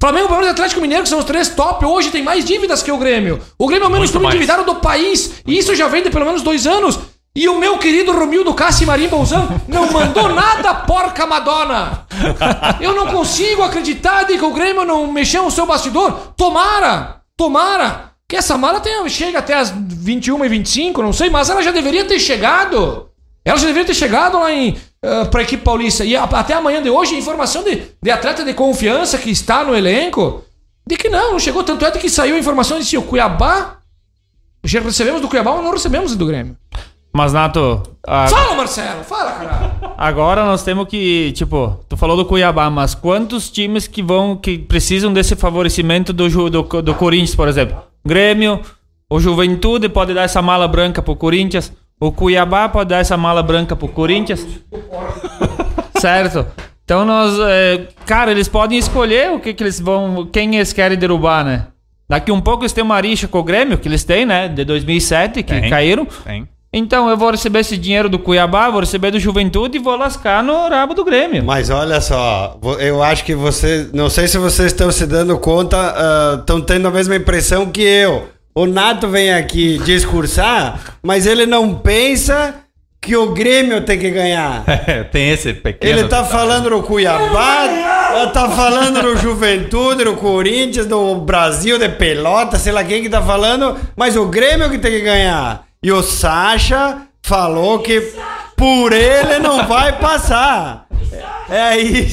S3: Flamengo, Palmeiras e Atlético Mineiro, que são os três top, hoje tem mais dívidas que o Grêmio. O Grêmio é o menos
S5: Muito
S3: clube
S5: mais.
S3: endividado do país. E isso já vem de pelo menos dois anos. E o meu querido Romildo Cassi Marim Bolzão não mandou nada, porca Madonna. Eu não consigo acreditar de que o Grêmio não mexeu no seu bastidor. Tomara, tomara. Que essa mala tenha, chega até as 21 e 25, não sei, mas ela já deveria ter chegado. Ela já deveria ter chegado lá em, uh, para a equipe paulista. E a- até amanhã de hoje, informação de, de atleta de confiança que está no elenco, de que não, não chegou. Tanto é que saiu a informação de que o Cuiabá, já recebemos do Cuiabá ou não recebemos do Grêmio.
S6: Mas, Nato, a-
S3: Fala, Marcelo, fala, caralho.
S6: agora nós temos que, tipo, tu falou do Cuiabá, mas quantos times que vão, que precisam desse favorecimento do, do, do Corinthians, por exemplo? Grêmio, O Juventude pode dar essa mala branca pro Corinthians. O Cuiabá pode dar essa mala branca pro Corinthians. certo? Então nós. é, cara, eles podem escolher o que, que eles vão. Quem eles querem derrubar, né? Daqui um pouco eles têm uma rixa com o Grêmio, que eles têm, né? De 2007, que
S5: Tem.
S6: caíram.
S5: Tem.
S6: Então eu vou receber esse dinheiro do Cuiabá, vou receber do Juventude e vou lascar no rabo do Grêmio.
S4: Mas olha só, eu acho que você. Não sei se vocês estão se dando conta, estão tendo a mesma impressão que eu. O Nato vem aqui discursar, mas ele não pensa que o Grêmio tem que ganhar.
S5: tem esse pequeno.
S4: Ele tá falando do Cuiabá, tá falando do Juventude, do Corinthians, do Brasil, de Pelota, sei lá quem que tá falando, mas o Grêmio que tem que ganhar. E o Sacha falou que por ele não vai passar. É aí,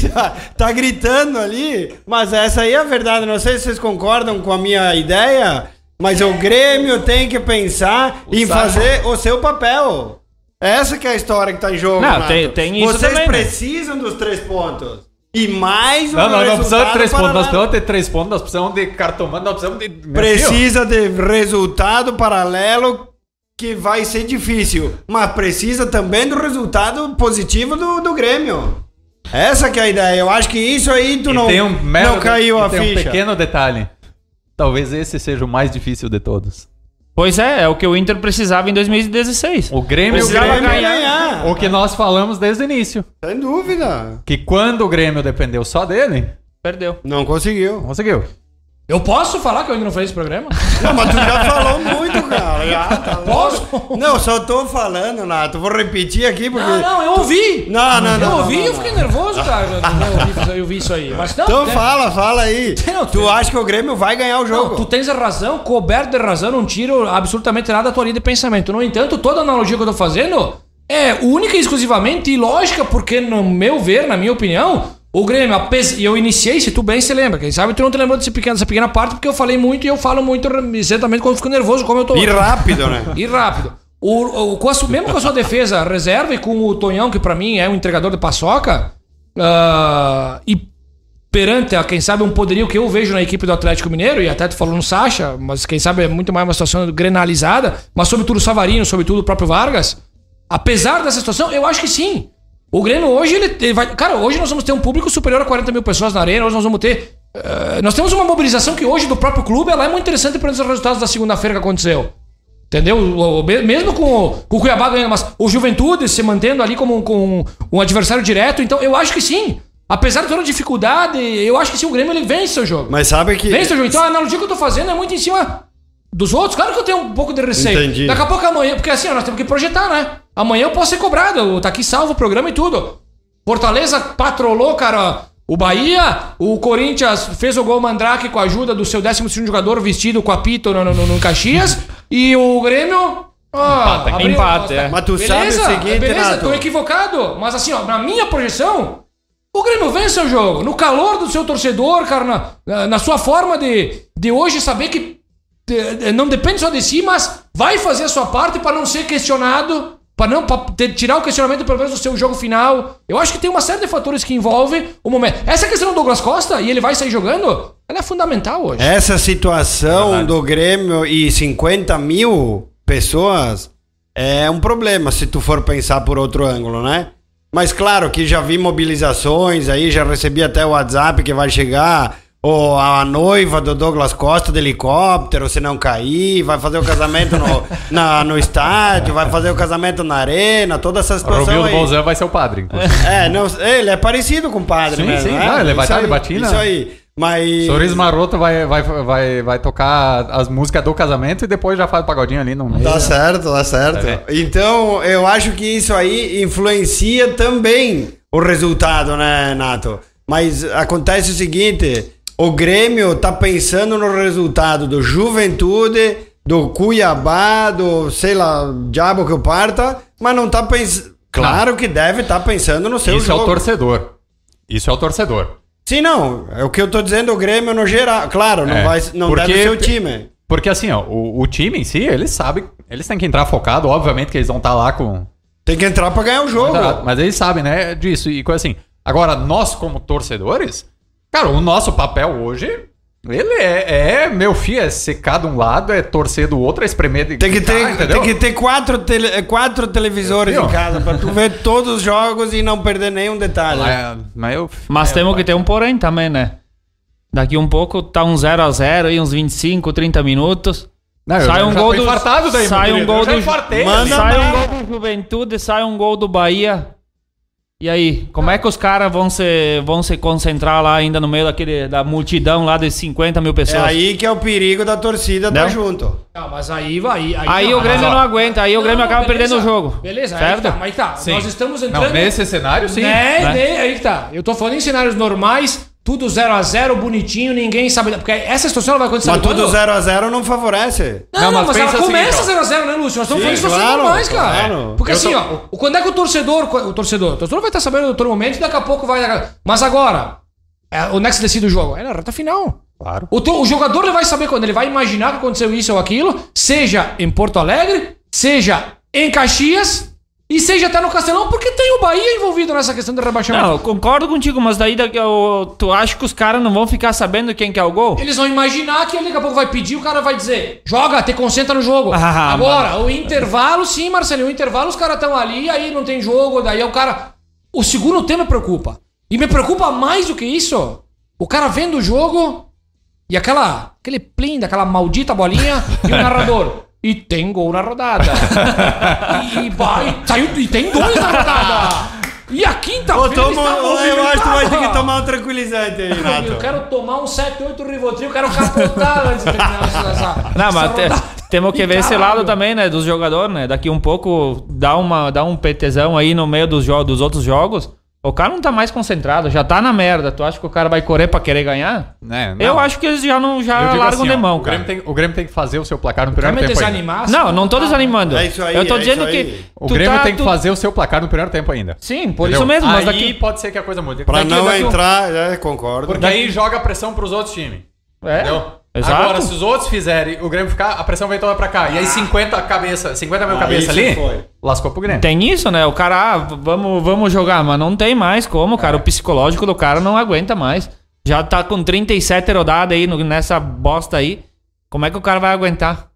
S4: tá gritando ali, mas essa aí é a verdade. Não sei se vocês concordam com a minha ideia, mas o Grêmio tem que pensar em
S5: Sacha-
S4: fazer o seu papel. Essa que é a história que tá em jogo.
S6: Não, tem- tem isso
S4: Vocês
S6: também, né?
S4: precisam dos três pontos. E mais um
S5: Não, não, não precisamos de três pontos. Nós precisamos ter três pontos, nós precisamos de cartomante, nós precisamos de.
S4: Precisa de resultado paralelo que vai ser difícil. Mas precisa também do resultado positivo do, do Grêmio. Essa que é a ideia. Eu acho que isso aí tu
S5: E
S4: não,
S5: tem um
S4: não caiu a
S5: tem
S4: ficha.
S5: um pequeno detalhe. Talvez esse seja o mais difícil de todos.
S6: Pois é, é o que o Inter precisava em 2016.
S5: O Grêmio,
S4: O
S5: o
S6: Precisava
S4: Grêmio
S5: Grêmio
S4: ganhar.
S5: o que nós falamos desde o início.
S4: Sem dúvida.
S5: Que quando o Grêmio dependeu só dele,
S6: Perdeu.
S4: Não conseguiu.
S5: conseguiu.
S3: Eu posso falar que eu ainda não fiz esse programa?
S4: Não, mas tu já falou muito, cara. Já, tá
S3: Posso?
S4: Não, só tô falando, Nato. Vou repetir aqui porque.
S3: Não, não, eu ouvi.
S4: Não, não, não.
S3: Eu ouvi e eu fiquei nervoso, cara. Eu, eu vi isso aí. Mas não,
S4: Então
S3: né?
S4: fala, fala aí.
S3: Não,
S4: Tu
S3: tu-
S4: acha que o Grêmio vai ganhar o jogo?
S3: Não, tu tens a razão, coberto de razão, não tiro absolutamente nada da tua linha de pensamento. No entanto, toda analogia que eu tô fazendo é única e exclusivamente ilógica, porque, no meu ver, na minha opinião, o Grêmio, apes- e eu iniciei, se tu bem se lembra, quem sabe tu não te lembrou desse pequeno, dessa pequena parte, porque eu falei muito e eu falo muito exatamente quando eu fico nervoso, como eu tô.
S4: E rápido, né?
S3: E rápido. O, o, com a mesmo com a sua defesa reserva e com o Tonhão, que pra mim é um entregador de paçoca, ah, e perante a, quem sabe, um poderio que eu vejo na equipe do Atlético Mineiro, e até tu falou no Sacha, mas quem sabe é muito mais uma situação grenalizada, mas sobretudo o Savarino, sobretudo o próprio Vargas, apesar dessa situação, eu acho que sim. O Grêmio hoje, ele, ele vai. Cara, hoje nós vamos ter um público superior a 40 mil pessoas na arena, hoje nós vamos ter. eh, nós temos uma mobilização que hoje do próprio clube ela é muito interessante para os resultados da segunda-feira que aconteceu. Entendeu? O- o- me- mesmo com, o- com o Cuiabá ganhando, mas o Juventude se mantendo ali como um, com um adversário direto, então eu acho que sim. Apesar de toda a dificuldade, eu acho que sim, o Grêmio ele vence o jogo.
S4: Mas sabe que.
S3: Vence o jogo. Então a analogia que eu tô fazendo é muito em cima dos outros. Claro que eu tenho um pouco de receio.
S4: Entendi.
S3: Daqui a pouco amanhã, porque assim, ó, nós temos que projetar, né? Amanhã eu posso ser cobrado, tá aqui salvo o programa e tudo. Fortaleza patrolou, cara, o Bahia, o Corinthians fez o gol Mandrake com a ajuda do seu 12 jogador vestido com a pito no, no, no Caxias. e o Grêmio. ó,
S6: Empata,
S3: abriu-
S6: empate, é.
S4: Mas tu sabe o seguinte,
S3: beleza,
S4: Nato.
S3: tô equivocado. Mas assim, ó, na minha projeção, o Grêmio vence o jogo. No calor do seu torcedor, cara, na, na- sua forma de, de hoje saber que não depende só de si, mas vai fazer a sua parte para não ser questionado, para não pra ter- tirar o questionamento pelo menos do seu jogo final. Eu acho que tem uma série de fatores que envolvem o momento. Essa questão do Douglas Costa e ele vai sair jogando, ela é fundamental hoje.
S4: Essa situação do Grêmio e 50 mil pessoas é um problema se tu for pensar por outro ângulo, né? Mas claro que já vi mobilizações aí, já recebi até o WhatsApp que vai chegar ou a noiva do Douglas Costa de helicóptero, se não cair, vai fazer o casamento no, na, no estádio, vai fazer o casamento na arena, toda essa
S5: O
S4: situação
S5: Romildo
S4: aí.
S5: Bolzan vai ser o padre, inclusive.
S4: É, não, ele é parecido com o padre
S5: Sim,
S4: mesmo,
S5: sim,
S4: né?
S5: não, ele vai estar de
S4: aí,
S5: batina.
S4: Isso aí. Mas
S5: Sorriso Maroto vai, vai, vai, vai tocar as músicas do casamento e depois já faz o pagodinho ali no meio.
S4: Tá certo, tá certo.
S5: É.
S4: Então, eu acho que isso aí influencia também o resultado, né, Nato? Mas acontece o seguinte: o Grêmio tá pensando no resultado do Juventude, do Cuiabá, do sei lá, diabo que o parta, mas não tá pensando. Claro que deve estar pensando no seu
S5: Isso é
S4: jogo.
S5: o torcedor. Isso é o torcedor.
S4: Sim, não. É o que eu tô dizendo, o Grêmio no geral. Claro, não,
S5: É,
S4: vai, não
S5: porque-
S4: deve ser o time.
S5: Porque assim, ó, o, o time em si, eles sabem, eles têm que entrar focado, obviamente que eles vão estar lá com.
S4: Tem que entrar pra ganhar o jogo.
S5: Mas eles sabem, né, disso e coisa assim. Agora, nós como torcedores, cara, o nosso papel hoje Ele é, é, meu filho, é secar de um lado, é torcer do outro, é espremer de
S4: Tem que ter,
S5: entendeu?
S4: tem que ter quatro, tele- quatro televisores em casa pra tu ver todos os jogos e não perder nenhum detalhe.
S5: Mas, mas eu,
S6: Mas
S5: é,
S6: temos
S5: vai.
S6: que ter um porém também, né? Daqui um pouco tá um 0x0 aí, uns 25, 30 minutos.
S5: Não, eu
S6: sai um gol do.
S5: daí,
S6: sai um gol
S5: eu
S6: do.
S4: Manda
S6: sai um gol do Juventude, sai um gol do Bahia. E aí, como é que os caras vão se, vão se concentrar lá ainda no meio daquele, da multidão lá de 50 mil
S4: É
S6: pessoas?
S4: aí que é o perigo da torcida tá
S6: Não?
S4: junto.
S3: Não, mas aí vai. Aí,
S6: Aí
S3: não,
S6: o Grêmio não aguenta, aí o Grêmio
S3: não,
S6: acaba
S3: beleza,
S6: perdendo o jogo.
S3: Beleza,
S6: certo?
S3: aí que tá, mas tá.
S5: Sim.
S3: Nós estamos entrando.
S5: Não, nesse cenário, sim.
S3: Né,
S6: né?
S3: né, aí que tá. Eu tô falando em cenários normais, tudo 0x0, bonitinho, ninguém sabe. Porque essa situação ela vai acontecer.
S4: Mas tudo
S3: quando?
S4: 0x0 não favorece.
S3: Não,
S5: Não,
S3: não,
S5: mas
S3: mas, ela
S5: o
S3: começa
S5: seguinte,
S3: 0x0, né, Lúcio? Nós estamos falando situações
S4: claro,
S3: normais, cara.
S4: claro.
S3: Porque
S5: Eu
S3: assim,
S5: tô-
S3: ó, o- quando é que o torcedor. O torcedor, o torcedor vai estar sabendo do todo momento e daqui a pouco vai. Mas agora, é, onde é que se decide o jogo? É na reta final.
S5: Claro.
S3: O, to- o jogador ele vai saber quando, ele vai imaginar que aconteceu isso ou aquilo, seja em Porto Alegre, seja em Caxias e seja até no Castelão, porque tem o Bahia envolvido nessa questão do rebaixamento.
S6: Não, eu concordo contigo, mas daí eu, tu acha que os caras não vão ficar sabendo quem que é o gol?
S3: Eles vão imaginar que ele daqui a pouco vai pedir, o cara vai dizer, joga, te concentra no jogo.
S6: Ah,
S3: Agora, o intervalo, sim, Marcelinho, o intervalo os caras estão ali, aí não tem jogo, daí o cara. O segundo tempo me preocupa. E me preocupa mais do que isso. O cara vendo o jogo e aquela. aquele plim daquela maldita bolinha e o narrador. E tem gol na rodada. e, vai, saiu, e tem dois na rodada. E a quinta-feira.
S4: eu acho que vai ter que tomar um tranquilizante aí,
S3: Eu
S4: Nato.
S3: quero tomar um 7, 8 Rivotril, eu quero capotar antes de terminar essa,
S6: Não, mas te- temos que
S3: Ih,
S6: ver esse
S3: caralho.
S6: lado também, né? Dos jogadores, né? Daqui um pouco dá, uma, dá um PTzão aí no meio dos, dos outros jogos. O cara não tá mais concentrado, já tá na merda. Tu acha que o cara vai correr pra querer ganhar?
S5: Né, não.
S6: Eu acho que eles já não já largam
S5: assim,
S6: de
S5: ó,
S6: mão,
S5: o,
S6: cara.
S5: Grêmio tem, o Grêmio tem que fazer o seu placar no primeiro
S3: me
S5: tempo ainda.
S3: desanimar?
S6: Não, não tô desanimando.
S4: É isso aí,
S6: eu tô
S4: é
S6: dizendo que.
S5: O Grêmio
S6: tá-
S5: tem que
S6: tu-
S5: fazer o seu placar no primeiro tempo ainda.
S6: Sim, por
S5: Entendeu?
S6: isso mesmo, mas
S5: Aí
S6: daqui.
S5: pode ser que a coisa mude.
S4: Pra
S6: daqui-
S4: não
S6: daqui um-
S4: entrar, é, concordo.
S5: Porque aí joga a pressão pros outros times.
S6: É,
S5: Entendeu?
S6: Exato.
S5: Agora, se os outros fizerem, o Grêmio ficar, a pressão vai toda pra cá. E aí 50 cabeça, 50 mil
S4: Ah,
S5: cabeça ali,
S4: foi.
S5: lascou pro Grêmio.
S6: Tem isso, né? O cara, ah, vamos, vamos jogar, mas não tem mais como, cara. O psicológico do cara não aguenta mais. Já tá com 37 rodadas aí no- nessa bosta aí. Como é que o cara vai aguentar?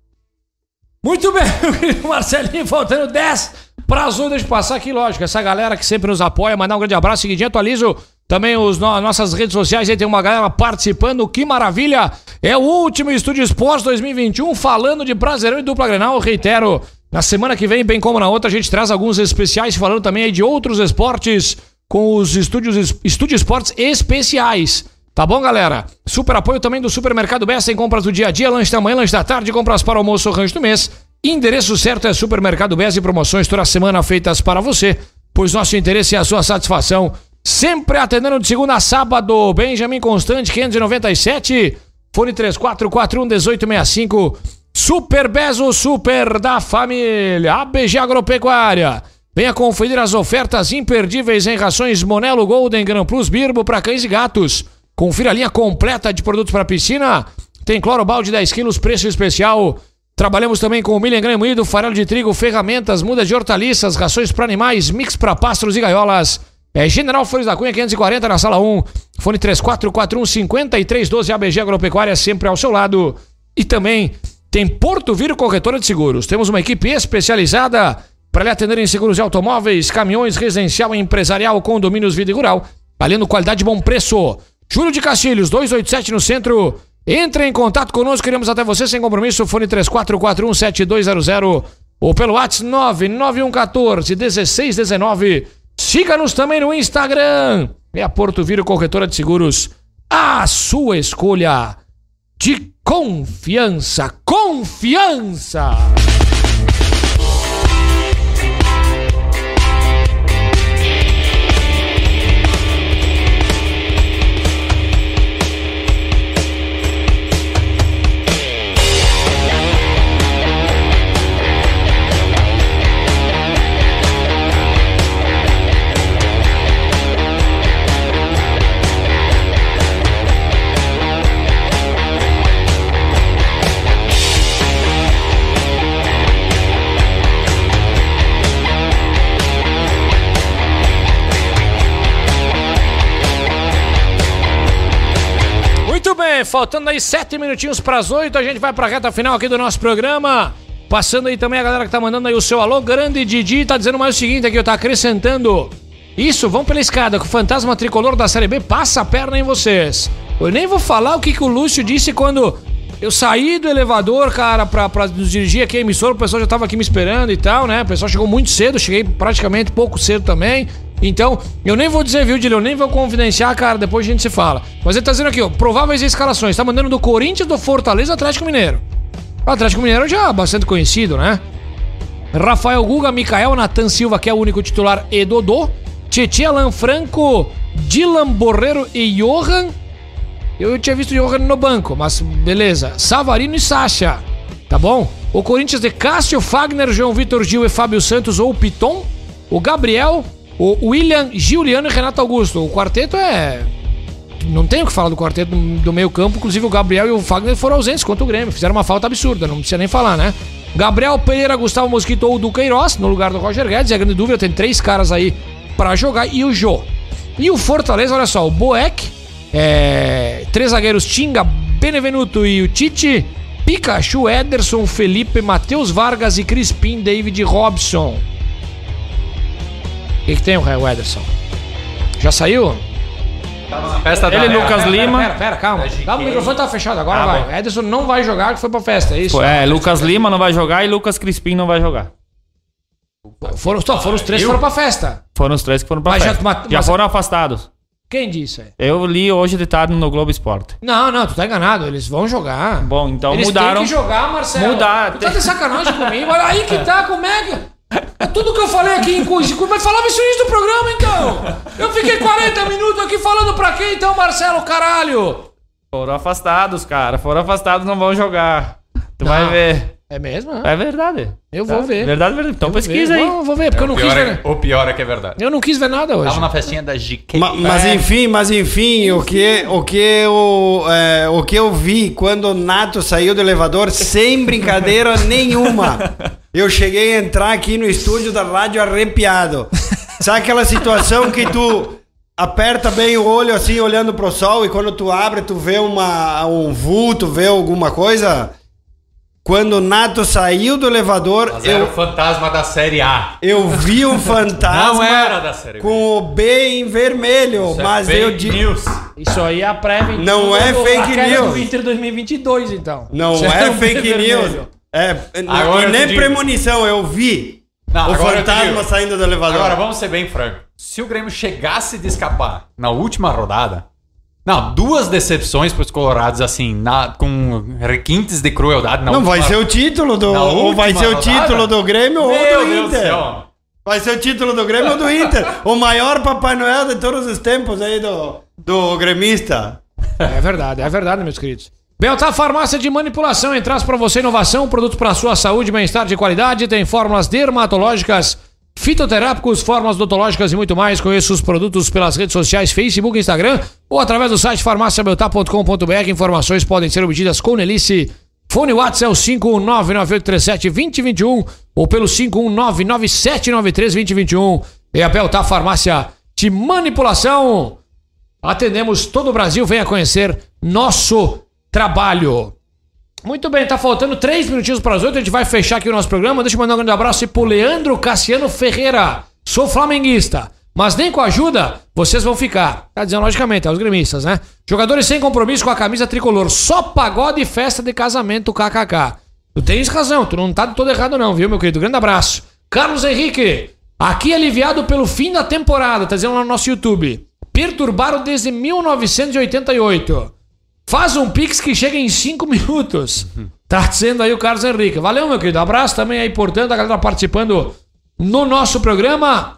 S3: Muito bem, meu querido Marcelinho, faltando 10 para as 8, deixa eu passar aqui, lógico. Essa galera que sempre nos apoia, mandar um grande abraço. Seguidinho, atualizo também os no- nossas redes sociais. Aí tem uma galera participando, que maravilha! É o último Estúdio Esportes 2021, falando de Brasileirão e dupla Grenal. Eu reitero, na semana que vem, bem como na outra, a gente traz alguns especiais falando também aí de outros esportes com os estúdios Estúdio Esportes especiais. Tá bom, galera? Super apoio também do Supermercado Besta em compras do dia a dia, lanche da manhã, lanche da tarde, compras para almoço rancho do mês. Endereço certo é Supermercado Besta e promoções toda semana feitas para você, pois nosso interesse é a sua satisfação. Sempre atendendo de segunda a sábado, Benjamin Constante 597, fone 34411865. Super Bezo, super da família, ABG Agropecuária. Venha conferir as ofertas imperdíveis em rações Monelo Golden Gran Plus Birbo para cães e gatos. Confira a linha completa de produtos para piscina. Tem cloro balde 10 quilos, preço especial. Trabalhamos também com milho em grão moído, farelo de trigo, ferramentas, mudas de hortaliças, rações para animais, mix para pássaros e gaiolas. É General Flores da Cunha 540 na sala 1. Fone 3441 5312 ABG Agropecuária sempre ao seu lado. E também tem Porto Viro Corretora de Seguros. Temos uma equipe especializada para lhe atender em seguros de automóveis, caminhões, residencial, empresarial, condomínios, vida e rural. Valendo qualidade e bom preço. Júlio de Castilhos, 287 no centro. Entre em contato conosco, queremos até você sem compromisso. Fone 34417200 ou pelo WhatsApp 991141619. Siga-nos também no Instagram. É a Porto Viro Corretora de Seguros. A sua escolha de confiança. Confiança! Faltando aí sete minutinhos pras oito, a gente vai pra reta final aqui do nosso programa. Passando aí também a galera que tá mandando aí o seu alô. Grande Didi tá dizendo mais o seguinte aqui, eu tá acrescentando. Isso, vão pela escada, que o fantasma tricolor da Série B passa a perna em vocês. Eu nem vou falar o que, que o Lúcio disse quando eu saí do elevador, cara, pra, pra nos dirigir aqui à emissora. O pessoal já tava aqui me esperando e tal, né? O pessoal chegou muito cedo, cheguei praticamente pouco cedo também. Então, eu nem vou dizer, viu, Dileu? Eu nem vou confidenciar, cara, depois a gente se fala. Mas ele tá dizendo aqui, ó, prováveis escalações. Tá mandando do Corinthians, do Fortaleza Atlético Mineiro. O Atlético Mineiro já é bastante conhecido, né? Rafael Guga, Mikael, Natan Silva, que é o único titular, e Dodô. Tietchan, Alan Franco, Dylan Borreiro e Johan. Eu tinha visto Johan no banco, mas beleza. Savarino e Sacha, tá bom? O Corinthians de Cássio, Fagner, João Vitor Gil e Fábio Santos ou Piton. O Gabriel, o William, Giuliano e Renato Augusto. O quarteto é não tenho o que falar do quarteto do, do meio campo. Inclusive o Gabriel e o Fagner foram ausentes contra o Grêmio. Fizeram uma falta absurda, não precisa nem falar, né? Gabriel Pereira, Gustavo Mosquito ou Duqueiroz no lugar do Roger Guedes. É a grande dúvida, tem três caras aí para jogar. E o Jô. E o Fortaleza, olha só, o Boeck, é, três zagueiros Tinga, Benevenuto e o Tite. Pikachu, Ederson, Felipe, Matheus Vargas e Crispim, David Robson. O que, que tem o Ederson? Já saiu?
S5: Festa
S6: Ele,
S5: da...
S6: Lucas Lima.
S3: Pera, pera, calma. Calma, o microfone tá fechado agora,
S6: Ah,
S3: vai.
S6: bom.
S3: Ederson não vai jogar, que foi pra festa, é isso?
S6: É, Lucas Lima não vai jogar e Lucas Crispim não vai jogar.
S3: Foram, só, foram os três que foram pra festa.
S6: Foram os três que foram pra
S3: Mas já-
S6: festa.
S3: mas-
S6: Já
S3: mas-
S6: foram afastados.
S3: Quem disse aí?
S6: Eu li hoje de tarde no Globo Esporte.
S3: Não, não, tu tá enganado. Eles vão jogar.
S6: Bom, então
S3: Eles
S6: mudaram.
S3: têm que jogar, Marcelo.
S6: Mudar.
S3: Tu tá de sacanagem comigo? Olha aí que tá, como é que... É tudo que eu falei aqui em curso. Mas falava isso no início do programa, então. Eu fiquei 40 minutos aqui falando pra quem, então, Marcelo, caralho?
S6: Foram afastados, cara. Foram afastados, não vão jogar. Tu
S3: Não.
S6: vai ver.
S3: É mesmo?
S6: É verdade.
S3: Eu vou
S6: Tá?
S3: ver.
S6: Verdade, verdade. Então
S3: Eu
S6: pesquisa
S3: ver.
S6: aí.
S3: Vou, vou ver, porque eu não quis ver...
S5: é, o pior é que é verdade.
S3: Eu não quis ver nada hoje.
S5: Tava na festinha da GK.
S4: Ma- mas
S3: É.
S4: enfim, mas enfim, o que, o, que eu, é, o que eu vi quando o Nato saiu do elevador, sem brincadeira nenhuma. Eu cheguei a entrar aqui no estúdio da rádio arrepiado. Sabe aquela situação que tu aperta bem o olho assim, olhando pro sol, e quando tu abre, tu vê uma, um vulto, vê alguma coisa? Quando o Nato saiu do elevador,
S5: Mas era o
S4: eu,
S5: fantasma da série A.
S4: eu vi um fantasma
S5: Não era da série B.
S4: com o B em vermelho,
S5: Isso é
S4: mas
S5: fake
S4: eu digo.
S5: news.
S3: Isso aí é a prévia. então,
S4: Não é
S3: do-
S4: fake
S3: queda
S4: news.
S3: do Inter 2022, então.
S4: Não
S3: Isso
S4: é
S3: um
S4: fake
S3: vermelho.
S4: É,
S5: Agora
S4: e
S5: eu
S4: nem
S5: digo.
S4: premonição, eu vi
S5: Não,
S4: o
S5: agora eu te
S4: fantasma saindo do elevador.
S5: Agora, vamos ser bem franco. Se o Grêmio chegasse de escapar na última rodada. Não, duas decepções pros Colorados, assim, na- com requintes de crueldade. Na
S4: não
S5: última-
S4: vai ser o título do. Ou vai ser o
S5: rodada?
S4: título do Grêmio ou
S5: Meu
S4: do
S5: Deus
S4: Inter.
S5: céu.
S4: Vai ser o título do Grêmio ou do Inter. o maior Papai Noel de todos os tempos aí do, do gremista.
S3: É verdade, é verdade, meus queridos. Beltar Farmácia de Manipulação, em traz pra você inovação, produto para sua saúde bem-estar de qualidade, tem fórmulas dermatológicas, fitoterápicos, fórmulas odontológicas e muito mais. Conheça os produtos pelas redes sociais, Facebook, Instagram ou através do site farmáciabeltar.com.br. Informações podem ser obtidas com Nelice. Fone WhatsApp é o 51998372021 ou pelo 51997932021. E a Beltar Farmácia de Manipulação. Atendemos todo o Brasil, venha conhecer nosso trabalho. Muito bem, tá faltando três minutinhos para as oito, a gente vai fechar aqui o nosso programa. Deixa eu mandar um grande abraço pro Leandro Cassiano Ferreira. Sou flamenguista, mas nem com ajuda vocês vão ficar. Tá dizendo logicamente, é os gremistas, né? Jogadores sem compromisso com a camisa tricolor, só pagode e festa de casamento kkk. Tu tens razão, tu não tá todo errado não, viu, meu querido? Grande abraço. Carlos Henrique, aqui aliviado pelo fim da temporada, tá dizendo lá no nosso YouTube. Perturbaram desde 1988. Faz um pix que chega em 5 minutos. Tá dizendo aí o Carlos Henrique. Valeu, meu querido. Abraço também aí, portanto, a galera participando no nosso programa.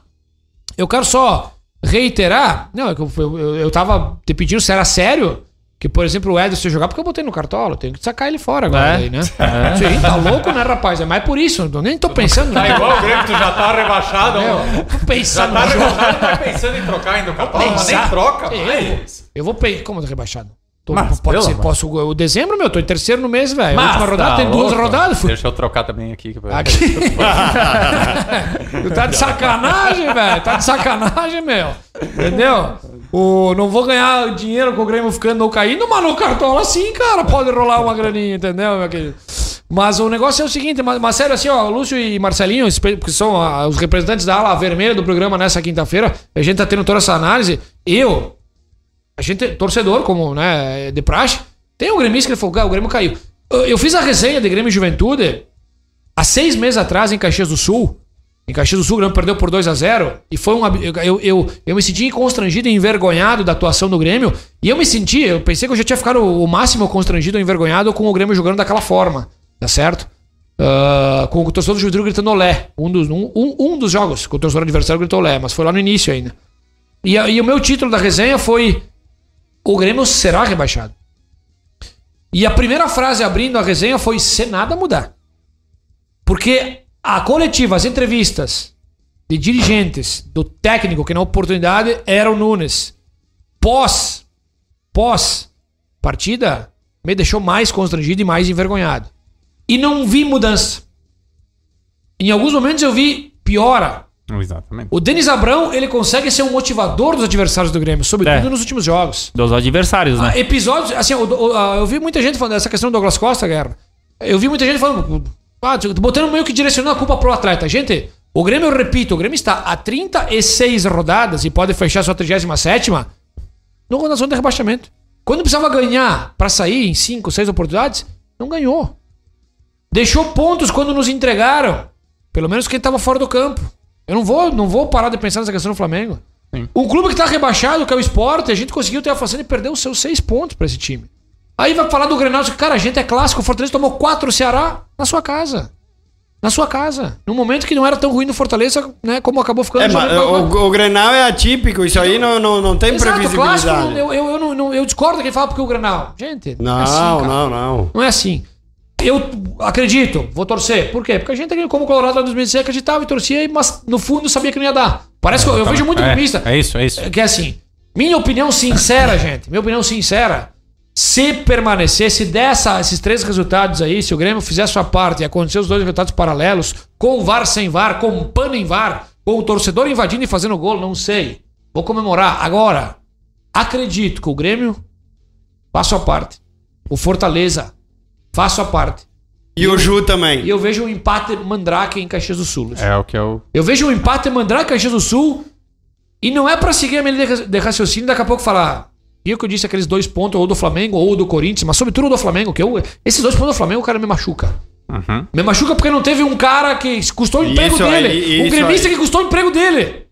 S3: Eu quero só reiterar. Não, é que eu, eu, eu tava te pedindo se era sério. Que, por exemplo, o Ederson jogar, porque eu botei no cartola. Tenho que sacar ele fora agora,
S6: É?
S3: aí, né? Sim, tá louco, né, rapaz? É mais por isso. Eu nem tô pensando.
S5: Tá igual o Grêmio, tu já tá rebaixado.
S3: Meu,
S5: ó.
S3: tô
S5: Já
S3: pensando
S5: tá
S3: no jogo.
S5: rebaixado, tá pensando em trocar ainda o Capão, mas nem troca
S3: Eu,
S5: mais.
S3: eu vou pensar. Como rebaixado? Tô,
S5: Mas,
S3: pode ser, posso. O dezembro, meu, tô em terceiro no mês, velho. Última rodada
S5: tá
S3: tem duas
S5: louco.
S3: rodadas. fui-
S5: Deixa eu trocar também aqui. que-
S3: Aqui. tá de sacanagem, velho. Tá de sacanagem, meu. Entendeu? O, não vou ganhar dinheiro com o Grêmio ficando ou caindo, mas no cartola sim, cara. Pode rolar uma graninha, entendeu, meu querido? Mas o negócio é o seguinte, mas, mas sério, assim, ó, Lúcio e Marcelinho, que são ah, os representantes da ala vermelha do programa nessa quinta-feira, a gente tá tendo toda essa análise. Eu, a gente, torcedor, como, né, de praxe, tem um gremista que ele falou, "Ah, o Grêmio caiu. Eu, fiz a resenha de Grêmio Juventude há seis meses atrás em Caxias do Sul. Em Caxias do Sul, o Grêmio perdeu por 2 a 0 E foi um. Eu, eu, eu me senti constrangido e envergonhado da atuação do Grêmio. E eu me senti, eu pensei que eu já tinha ficado o máximo constrangido e envergonhado com o Grêmio jogando daquela forma. Tá certo? Ah, com o torcedor do Juventude gritando olé. Um dos, um, um, um dos jogos que o torcedor adversário gritou olé, mas foi lá no início ainda. E, e o meu título da resenha foi: O Grêmio será rebaixado. E a primeira frase abrindo a resenha foi: Se nada mudar. Porque a coletiva, as entrevistas de dirigentes, do técnico que na oportunidade era o Nunes, pós, pós partida, me deixou mais constrangido e mais envergonhado. E não vi mudança. Em alguns momentos eu vi piora.
S5: Exatamente.
S3: O Denis Abrão, ele consegue ser um motivador dos adversários do Grêmio, sobretudo
S6: É.
S3: nos últimos jogos.
S6: Dos adversários, né?
S3: Ah, episódios, assim, o- ah, eu vi muita gente falando dessa questão do Douglas Costa, Guerra. Eu vi muita gente falando, ah, botando meio que direcionando a culpa pro atleta. Gente, o Grêmio, eu repito, o Grêmio está a 36 rodadas e pode fechar sua 37 no condição de rebaixamento. Quando precisava ganhar pra sair em 5, 6 oportunidades, não ganhou. Deixou pontos quando nos entregaram. Pelo menos quem estava fora do campo. Eu não vou, não vou parar de pensar nessa questão do Flamengo.
S5: Sim.
S3: Um clube que tá rebaixado, que é o esporte, a gente conseguiu ter a façanha de perder os seus seis pontos pra esse time. Aí vai falar do Grenal, cara, a gente é clássico, o Fortaleza tomou quatro Ceará na sua casa. Na sua casa. Num momento que não era tão ruim no Fortaleza, né, como acabou ficando.
S4: É, mas o, o Grenal é atípico, isso aí não, não, não tem
S3: Exato, clássico,
S4: previsibilidade.
S3: eu, eu, eu, não- eu discordo quem fala porque o Grenal. Gente,
S4: Não,
S3: é assim,
S4: não, não.
S3: Não é assim. Eu acredito, vou torcer. Por quê? Porque a gente, como Colorado lá em 2016, acreditava e torcia, mas no fundo sabia que não ia dar. Parece que eu, eu vejo muito
S5: é,
S3: gremista.
S5: É isso, é isso.
S3: Que é assim, minha opinião sincera, gente, minha opinião sincera, se permanecer, se der essa- esses três resultados aí, se o Grêmio fizer a sua parte e acontecer os dois resultados paralelos, com VAR sem VAR, com pano em VAR, com o torcedor invadindo e fazendo gol, não sei. Vou comemorar. Agora, acredito que o Grêmio faça a parte. O Fortaleza faça a parte.
S4: E o Ju também.
S3: E eu vejo um empate mandrake em Caxias do Sul.
S5: É o que eu.
S3: Eu vejo um empate mandar Caxias do Sul e não é pra seguir a minha linha de raciocínio e daqui a pouco falar. E o que eu disse, aqueles dois pontos, ou do Flamengo ou do Corinthians, mas sobretudo do Flamengo, que eu, esses dois pontos do Flamengo, o cara me machuca.
S5: Uhum.
S3: Me machuca porque não teve um cara que custou o emprego
S4: Isso
S3: dele.
S4: aí,
S3: um gremista
S4: aí.
S3: que custou o emprego dele.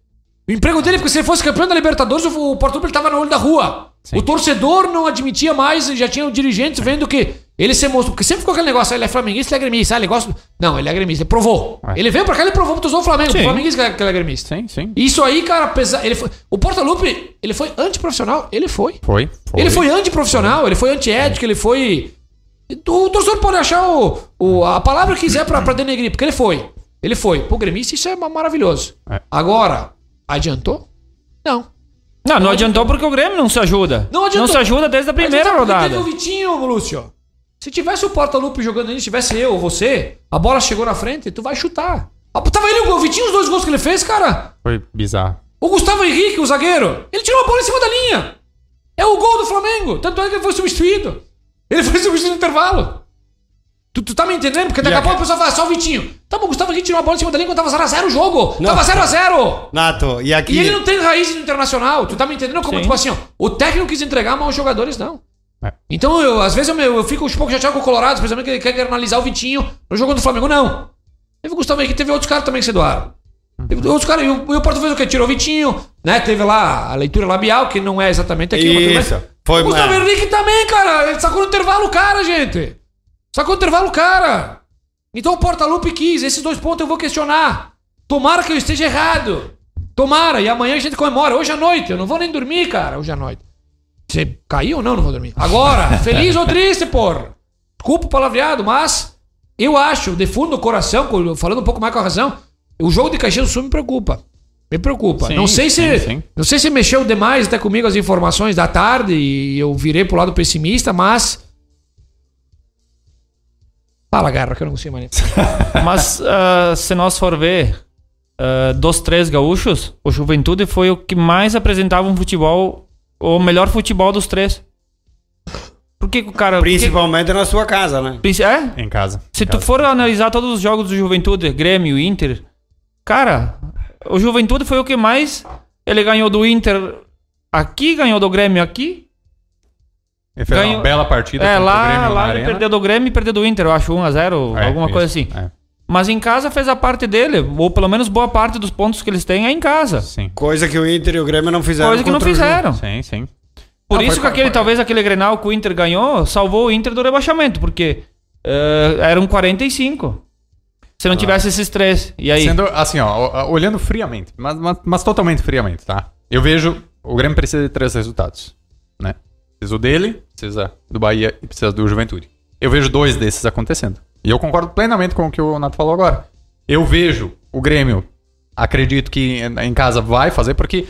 S3: O emprego dele, porque se ele fosse campeão da Libertadores, o Porto Alegre tava no olho da rua. O torcedor não admitia mais, já tinha o dirigente vendo que ele se mostrou. Porque sempre ficou aquele negócio, ah, ele é flamenguista, ele é gremista. Ah, ele gosta. Não, ele é gremista, ele provou.
S5: É.
S3: Ele veio pra cá, ele provou pro torcedor do Flamengo.
S5: Sim.
S3: O flamenguista que ele- é gremista.
S5: Sim, sim.
S3: Isso aí, cara, apesar. Ele foi, o Portalupe, ele foi antiprofissional? Ele foi.
S5: Foi. foi.
S3: Ele foi antiprofissional, ele foi antiético, ele foi. O torcedor pode achar o, o- a palavra que quiser pra, pra denegrir, porque ele foi. Ele foi. Pro gremista, isso é ma- maravilhoso.
S5: É.
S3: Agora, adiantou? Não.
S6: Não, não adiantou porque o Grêmio não se ajuda.
S3: Não adiantou.
S6: se ajuda desde a primeira
S3: Adiantou porque
S6: rodada.
S3: Teve o Vitinho, Lúcio. Se tivesse o Portalupe jogando ali, se tivesse eu ou você, a bola chegou na frente, tu vai chutar. Ah, Tava ele, o Vitinho, os dois gols que ele fez, cara.
S5: Foi bizarro.
S3: O Gustavo Henrique, o zagueiro, ele tirou a bola em cima da linha. É o gol do Flamengo. Tanto é que ele foi substituído. Ele foi substituído no intervalo. Tu, tu tá me entendendo? Porque daqui a
S4: a-
S3: pouco o pessoal fala, só o Vitinho. Tá bom, o Gustavo Henrique tirou a bola em cima da linha quando tava 0x0 o jogo.
S4: Não.
S3: Tava 0x0.
S4: Nato, e aqui.
S3: E ele não tem raiz no internacional. Tu tá me entendendo? Como,
S6: Sim.
S3: tipo assim, ó, o técnico quis entregar, mas os jogadores não.
S5: É.
S3: Então, eu, às vezes, eu, eu fico um pouco chateado com o Colorado, especialmente que ele quer analisar o Vitinho no jogo do Flamengo. Não. Teve o Gustavo Henrique, teve outros caras também que se doaram. Teve outros caras, e o, e o Porto fez o quê? Tirou o Vitinho, né? Teve lá a leitura labial, que não é exatamente aquilo. mas
S4: Isso.
S3: bem.
S4: Foi
S3: o Gustavo. Henrique também, cara. Ele sacou no intervalo o cara, gente. Sacou no intervalo o cara. Então o Portalupe quis. Esses dois pontos eu vou questionar. Tomara que eu esteja errado. Tomara. E amanhã a gente comemora. Hoje à noite. Eu não vou nem dormir, cara. Hoje à noite. Você caiu ou não? Não vou dormir. Agora, feliz ou triste, porra. Desculpa o palavreado, mas eu acho, de fundo do coração, falando um pouco mais com a razão, o jogo de Caxias do Sul me preocupa. Me preocupa.
S5: Sim,
S3: não sei se
S5: sim, sim.
S3: não sei se mexeu demais até comigo as informações da tarde e eu virei pro lado pessimista, mas Fala, Garra, que eu não consigo mais.
S6: Mas ah, se nós for ver ah, dos três gaúchos, o Juventude foi o que mais apresentava um futebol, o melhor futebol dos três. Por que que o cara. por que-
S4: Principalmente na sua casa, né?
S6: É?
S5: Em casa.
S6: Se
S5: Em
S6: tu
S5: casa.
S6: for analisar todos os jogos do Juventude, Grêmio, Inter, cara, o Juventude foi o que mais. Ele ganhou do Inter aqui, ganhou do Grêmio aqui.
S5: Ele fez
S6: ganhou-
S5: uma bela partida.
S6: É,
S5: contra o
S6: lá,
S5: Grêmio
S6: lá ele perdeu do Grêmio e perdeu do Inter, eu acho 1x0,
S5: É,
S6: alguma
S5: isso,
S6: coisa assim.
S5: é.
S6: Mas em casa fez a parte dele, ou pelo menos boa parte dos pontos que eles têm é em casa.
S5: Sim.
S4: Coisa que o Inter e o Grêmio não fizeram
S6: Coisa que não fizeram.
S5: Sim, sim.
S6: Por
S5: Não,
S6: isso
S5: foi-
S6: que aquele,
S5: foi-
S6: talvez aquele Grenal que o Inter ganhou salvou o Inter do rebaixamento, porque eh, eram 45. Se não tivesse esses três. E aí?
S5: Sendo assim, ó, olhando friamente, mas, mas, mas totalmente friamente, tá? Eu vejo o Grêmio precisa de três resultados, né? Precisa dele, precisa do Bahia e precisa do Juventude. Eu vejo dois desses acontecendo. E eu concordo plenamente com o que o Nato falou agora. Eu vejo o Grêmio, acredito que em casa vai fazer, porque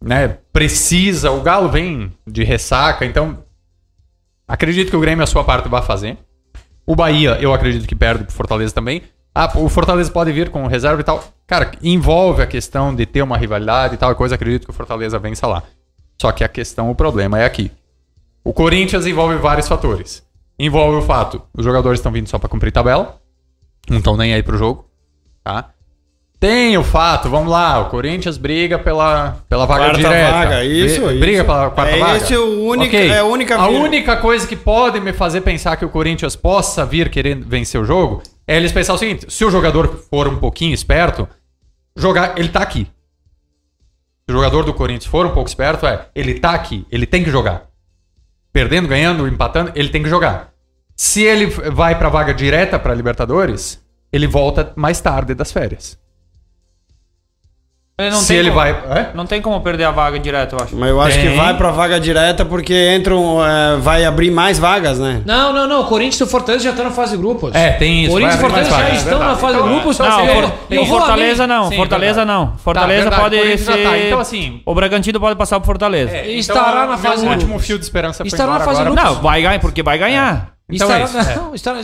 S5: né, precisa, o Galo vem de ressaca, então acredito que o Grêmio a sua parte vai fazer. O Bahia, eu acredito que perde pro Fortaleza também. Ah, o Fortaleza pode vir com reserva e tal. Cara, envolve a questão de ter uma rivalidade e tal coisa. Acredito que o Fortaleza vença lá. Só que a questão, o problema é aqui. O Corinthians envolve vários fatores. Envolve o fato, os jogadores estão vindo só pra cumprir tabela. Não estão nem aí pro jogo. Tá? Tem o fato, vamos lá, o Corinthians briga pela, pela vaga
S4: Quarta
S5: direta.
S4: vaga, isso,
S5: Bri-
S4: isso.
S5: Briga pela quarta
S4: É
S5: vaga.
S4: esse o único-
S5: Ok.
S4: é a única
S5: A
S4: vira.
S5: única coisa que pode me fazer pensar que o Corinthians possa vir querendo vencer o jogo é eles pensar o seguinte: se o jogador for um pouquinho esperto, jogar, ele tá aqui. Se o jogador do Corinthians for um pouco esperto, é, ele tá aqui, ele tem que jogar. Perdendo, ganhando, empatando, ele tem que jogar. Se ele vai pra vaga direta pra Libertadores, ele volta mais tarde das férias.
S6: Ele não
S5: Se
S6: tem
S5: ele
S6: como-
S5: vai. É?
S6: Não tem como perder a vaga direto, eu acho.
S4: Mas eu acho
S5: Tem.
S4: que vai pra vaga direta porque entram, é, vai abrir mais vagas, né?
S3: Não, não, não. O Corinthians e o Fortaleza já estão na fase de grupos.
S5: É, tem isso.
S3: Corinthians e Fortaleza já
S5: vagas, é
S3: estão na
S5: verdade.
S3: fase de
S5: Então,
S3: grupos.
S5: então,
S6: Não,
S5: assim,
S6: For-
S3: eu
S6: em
S3: vou
S6: Fortaleza não.
S5: Sim,
S6: Fortaleza
S5: verdade.
S6: não. Fortaleza
S5: verdade,
S6: pode ser...
S5: tá. Então, assim-
S6: O Bragantino pode passar pro Fortaleza.
S5: É,
S3: Estará na fase de
S5: último
S3: grupos.
S5: fio de esperança
S3: Estará na fase de grupos.
S6: Não, vai ganhar, porque vai ganhar.
S5: Então
S3: estará,
S5: é isso, é.
S3: não, estará,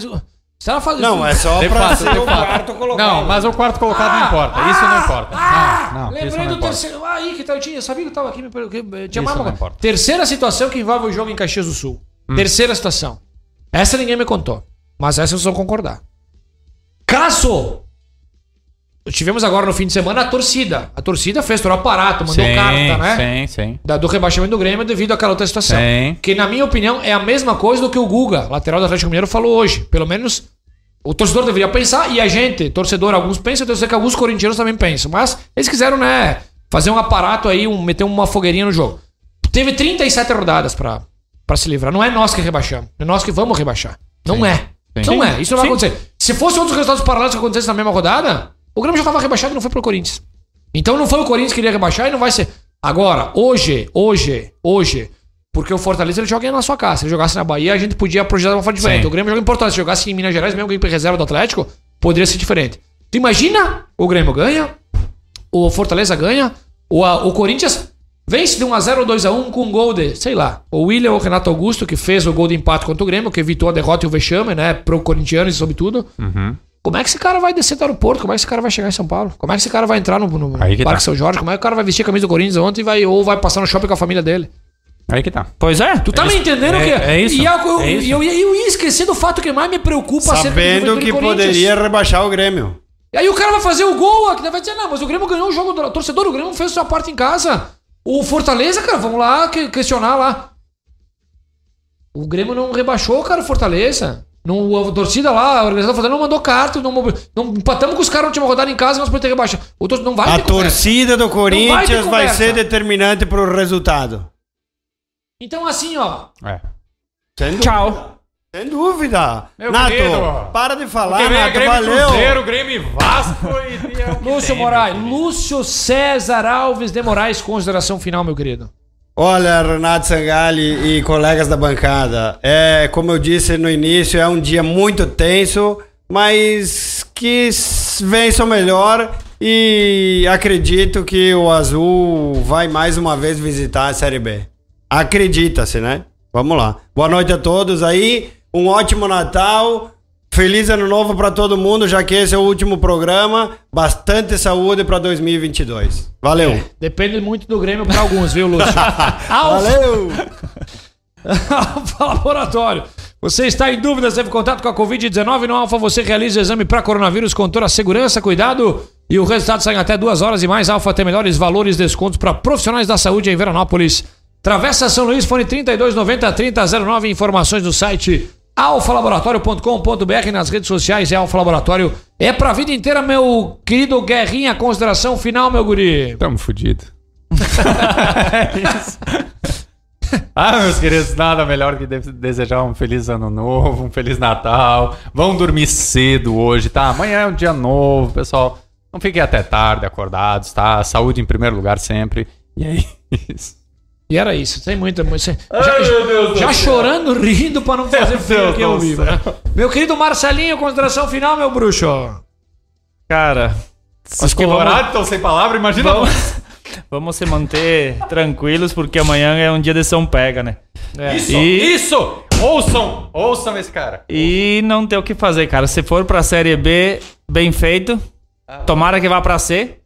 S3: fase de
S4: Não,
S3: grupos.
S4: é só pra
S5: fato,
S4: ser o quarto colocado.
S5: Não, mas o quarto colocado não importa. Isso não importa. não, não, isso
S3: Lembrei
S5: não
S3: do terceiro. Ah, aí que tá, eu tinha, sabia que eu tava aqui. Per- que- tinha
S5: Isso não importa.
S3: Terceira situação que envolve o jogo em Caxias do Sul.
S5: Hum.
S3: Terceira situação. Essa ninguém me contou. Mas essa vocês vão concordar. Caso tivemos agora no fim de semana a torcida. A torcida fez todo o aparato, mandou
S5: Sim,
S3: carta, né?
S5: sim, sim.
S3: Da- do rebaixamento do Grêmio devido àquela outra situação.
S5: Sim.
S3: Que, na minha opinião, é a mesma coisa do que o Guga, lateral do Atlético Mineiro, falou hoje. Pelo menos o torcedor deveria pensar e a gente, torcedor, alguns pensam, eu sei que alguns corintianos também pensam. Mas eles quiseram, né, fazer um aparato aí, um, meter uma fogueirinha no jogo. Teve 37 rodadas pra, pra se livrar. Não é nós que rebaixamos. É nós que vamos rebaixar. Não
S5: Sim.
S3: é.
S5: Sim.
S3: Não é. Isso não vai acontecer. Se fosse outros resultados paralelos que acontecessem na mesma rodada, o Grêmio já tava rebaixado e não foi pro Corinthians. Então não foi o Corinthians que iria rebaixar e não vai ser. Agora, hoje, hoje, hoje, porque o Fortaleza ele joga na sua casa. Se ele jogasse na Bahia, a gente podia projetar de uma forma diferente.
S5: Sim.
S3: O Grêmio joga em Porto. Se jogasse em Minas Gerais, mesmo que reserva do Atlético, poderia ser diferente. Tu imagina o Grêmio ganha, o Fortaleza ganha, o, a- o Corinthians vence de 1x0 ou 2x1 com um gol de, sei lá, o William ou o Renato Augusto, que fez o gol de empate contra o Grêmio, que evitou a derrota e o vexame, né, pro corintiano e sobretudo.
S5: Uhum.
S3: Como é que esse cara vai descer do aeroporto? Como é que esse cara vai chegar em São Paulo? Como é que esse cara vai entrar no, no Parque
S5: tá.
S3: São Jorge? Como é que o cara vai vestir a camisa do Corinthians ontem e vai, ou vai passar no shopping com a família dele?
S5: Aí que tá.
S6: Pois é.
S3: Tu tá me entendendo
S6: é-
S3: que
S6: é isso,
S3: E eu, eu,
S6: é isso.
S3: eu, ia- eu ia esquecer do fato que mais me preocupa
S4: Sabendo que poderia rebaixar o Grêmio.
S3: E aí o cara vai fazer o gol, aqui vai dizer, não, mas o Grêmio ganhou o jogo do torcedor, o Grêmio fez sua parte em casa. O Fortaleza, cara, vamos lá que- questionar lá. O Grêmio não rebaixou, cara, o Fortaleza. Não, a torcida lá, a organização do Fortaleza não mandou carta, não, não empatamos com os caras na última rodada em casa, nós podemos ter rebaixado. O torcedor não vai
S4: A torcida do
S3: vai
S4: Corinthians vai,
S3: conversa.
S4: ser determinante pro resultado.
S3: Então assim, ó,
S5: É.
S4: Sem.
S6: Tchau.
S4: Sem dúvida.
S5: Meu
S4: Nato,
S5: querido.
S4: para de falar, Nato,
S5: Grêmio
S4: valeu.
S5: Cruzeiro, Grêmio Vasco e...
S3: Lúcio
S5: tem,
S3: Moraes. Lúcio César Alves de Moraes, consideração final, meu querido.
S4: Olha, Renato Sangali e colegas da bancada, é, como eu disse no início, é um dia muito tenso, mas que s- vença o melhor E acredito que o Azul vai mais uma vez visitar a Série B. Acredita-se, né? Vamos lá. Boa noite a todos aí. Um ótimo Natal. Feliz ano novo para todo mundo, já que esse é o último programa. Bastante saúde para 2022. Valeu.
S3: Depende muito do Grêmio pra alguns, viu, Lúcio?
S4: Valeu.
S3: Alfa Laboratório. Você está em dúvida, teve contato com a Covid-19 no Alfa, você realiza o exame para coronavírus com toda a segurança, cuidado e o resultado sai em até duas horas e mais. Alfa tem melhores valores, descontos para profissionais da saúde em Veranópolis. Travessa São Luís, fone 3290 3009, informações do site alfalaboratório.com.br nas redes sociais é Alfa Laboratório. É pra vida inteira, meu querido Guerrinha, consideração final, meu guri.
S5: Tamo fudido. é isso. Ah, meus queridos, nada melhor que de- desejar um feliz ano novo, um feliz Natal. Vão dormir cedo hoje, tá? Amanhã é um dia novo, pessoal. Não fiquem até tarde acordados, tá? Saúde em primeiro lugar sempre. E é isso.
S3: E era isso, tem muita. muita já já chorando, rindo pra não fazer
S5: Deus
S3: aqui ao vivo, né? Meu querido Marcelinho, consideração final, meu bruxo.
S6: Cara,
S5: Os
S6: acho que vamos,
S5: estão sem palavra, imagina.
S6: vamos, vamos se manter tranquilos, porque amanhã é um dia de São Pega, né?
S5: Isso,
S6: E-
S5: isso! Ouçam, ouçam esse cara.
S6: E não tem o que fazer, cara. Se for pra Série B, bem feito. Tomara que vá pra C,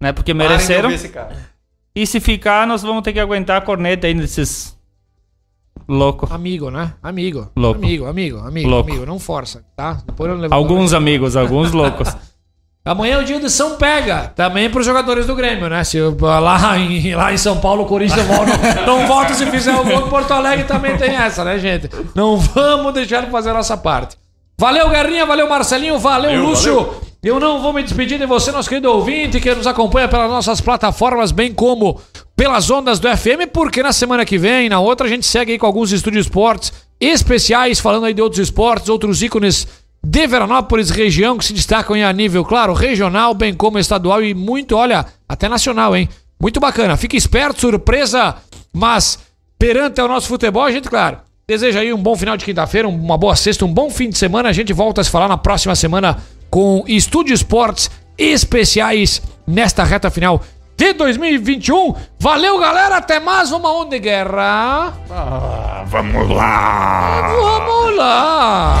S6: né? Porque
S5: Parem de
S6: mereceram.
S5: ouvir esse cara.
S6: E se ficar, nós vamos ter que aguentar a corneta aí desses loucos.
S3: Amigo, né? Amigo.
S6: Louco.
S3: Amigo, amigo, amigo,
S6: Louco.
S3: amigo. Não força, tá? Depois não leva-
S6: Alguns amigos, alguns loucos.
S3: Amanhã é o dia de São Pega, também para os jogadores do Grêmio, né? Se eu- lá em, lá em São Paulo o Corinthians não, volta- não volta se fizer o gol Porto Alegre também tem essa, né, gente? Não vamos deixar de fazer a nossa parte. Valeu, Guerrinha, valeu, Marcelinho, valeu, Lúcio. Eu não vou me despedir de você, nosso querido ouvinte, que nos acompanha pelas nossas plataformas, bem como pelas ondas do FM, porque na semana que vem, na outra, a gente segue aí com alguns estúdios esportes especiais, falando aí de outros esportes, outros ícones de Veranópolis, região que se destacam aí a nível, claro, regional, bem como estadual e muito, olha, até nacional, hein? Muito bacana. Fique esperto, surpresa, mas perante ao nosso futebol, a gente, claro, deseja aí um bom final de quinta-feira, uma boa sexta, um bom fim de semana. A gente volta a se falar na próxima semana com Estúdio Esportes especiais nesta reta final de 2021. Valeu, galera. Até mais. Vamos aonde, guerra?
S5: vamos lá!
S3: Vamos lá.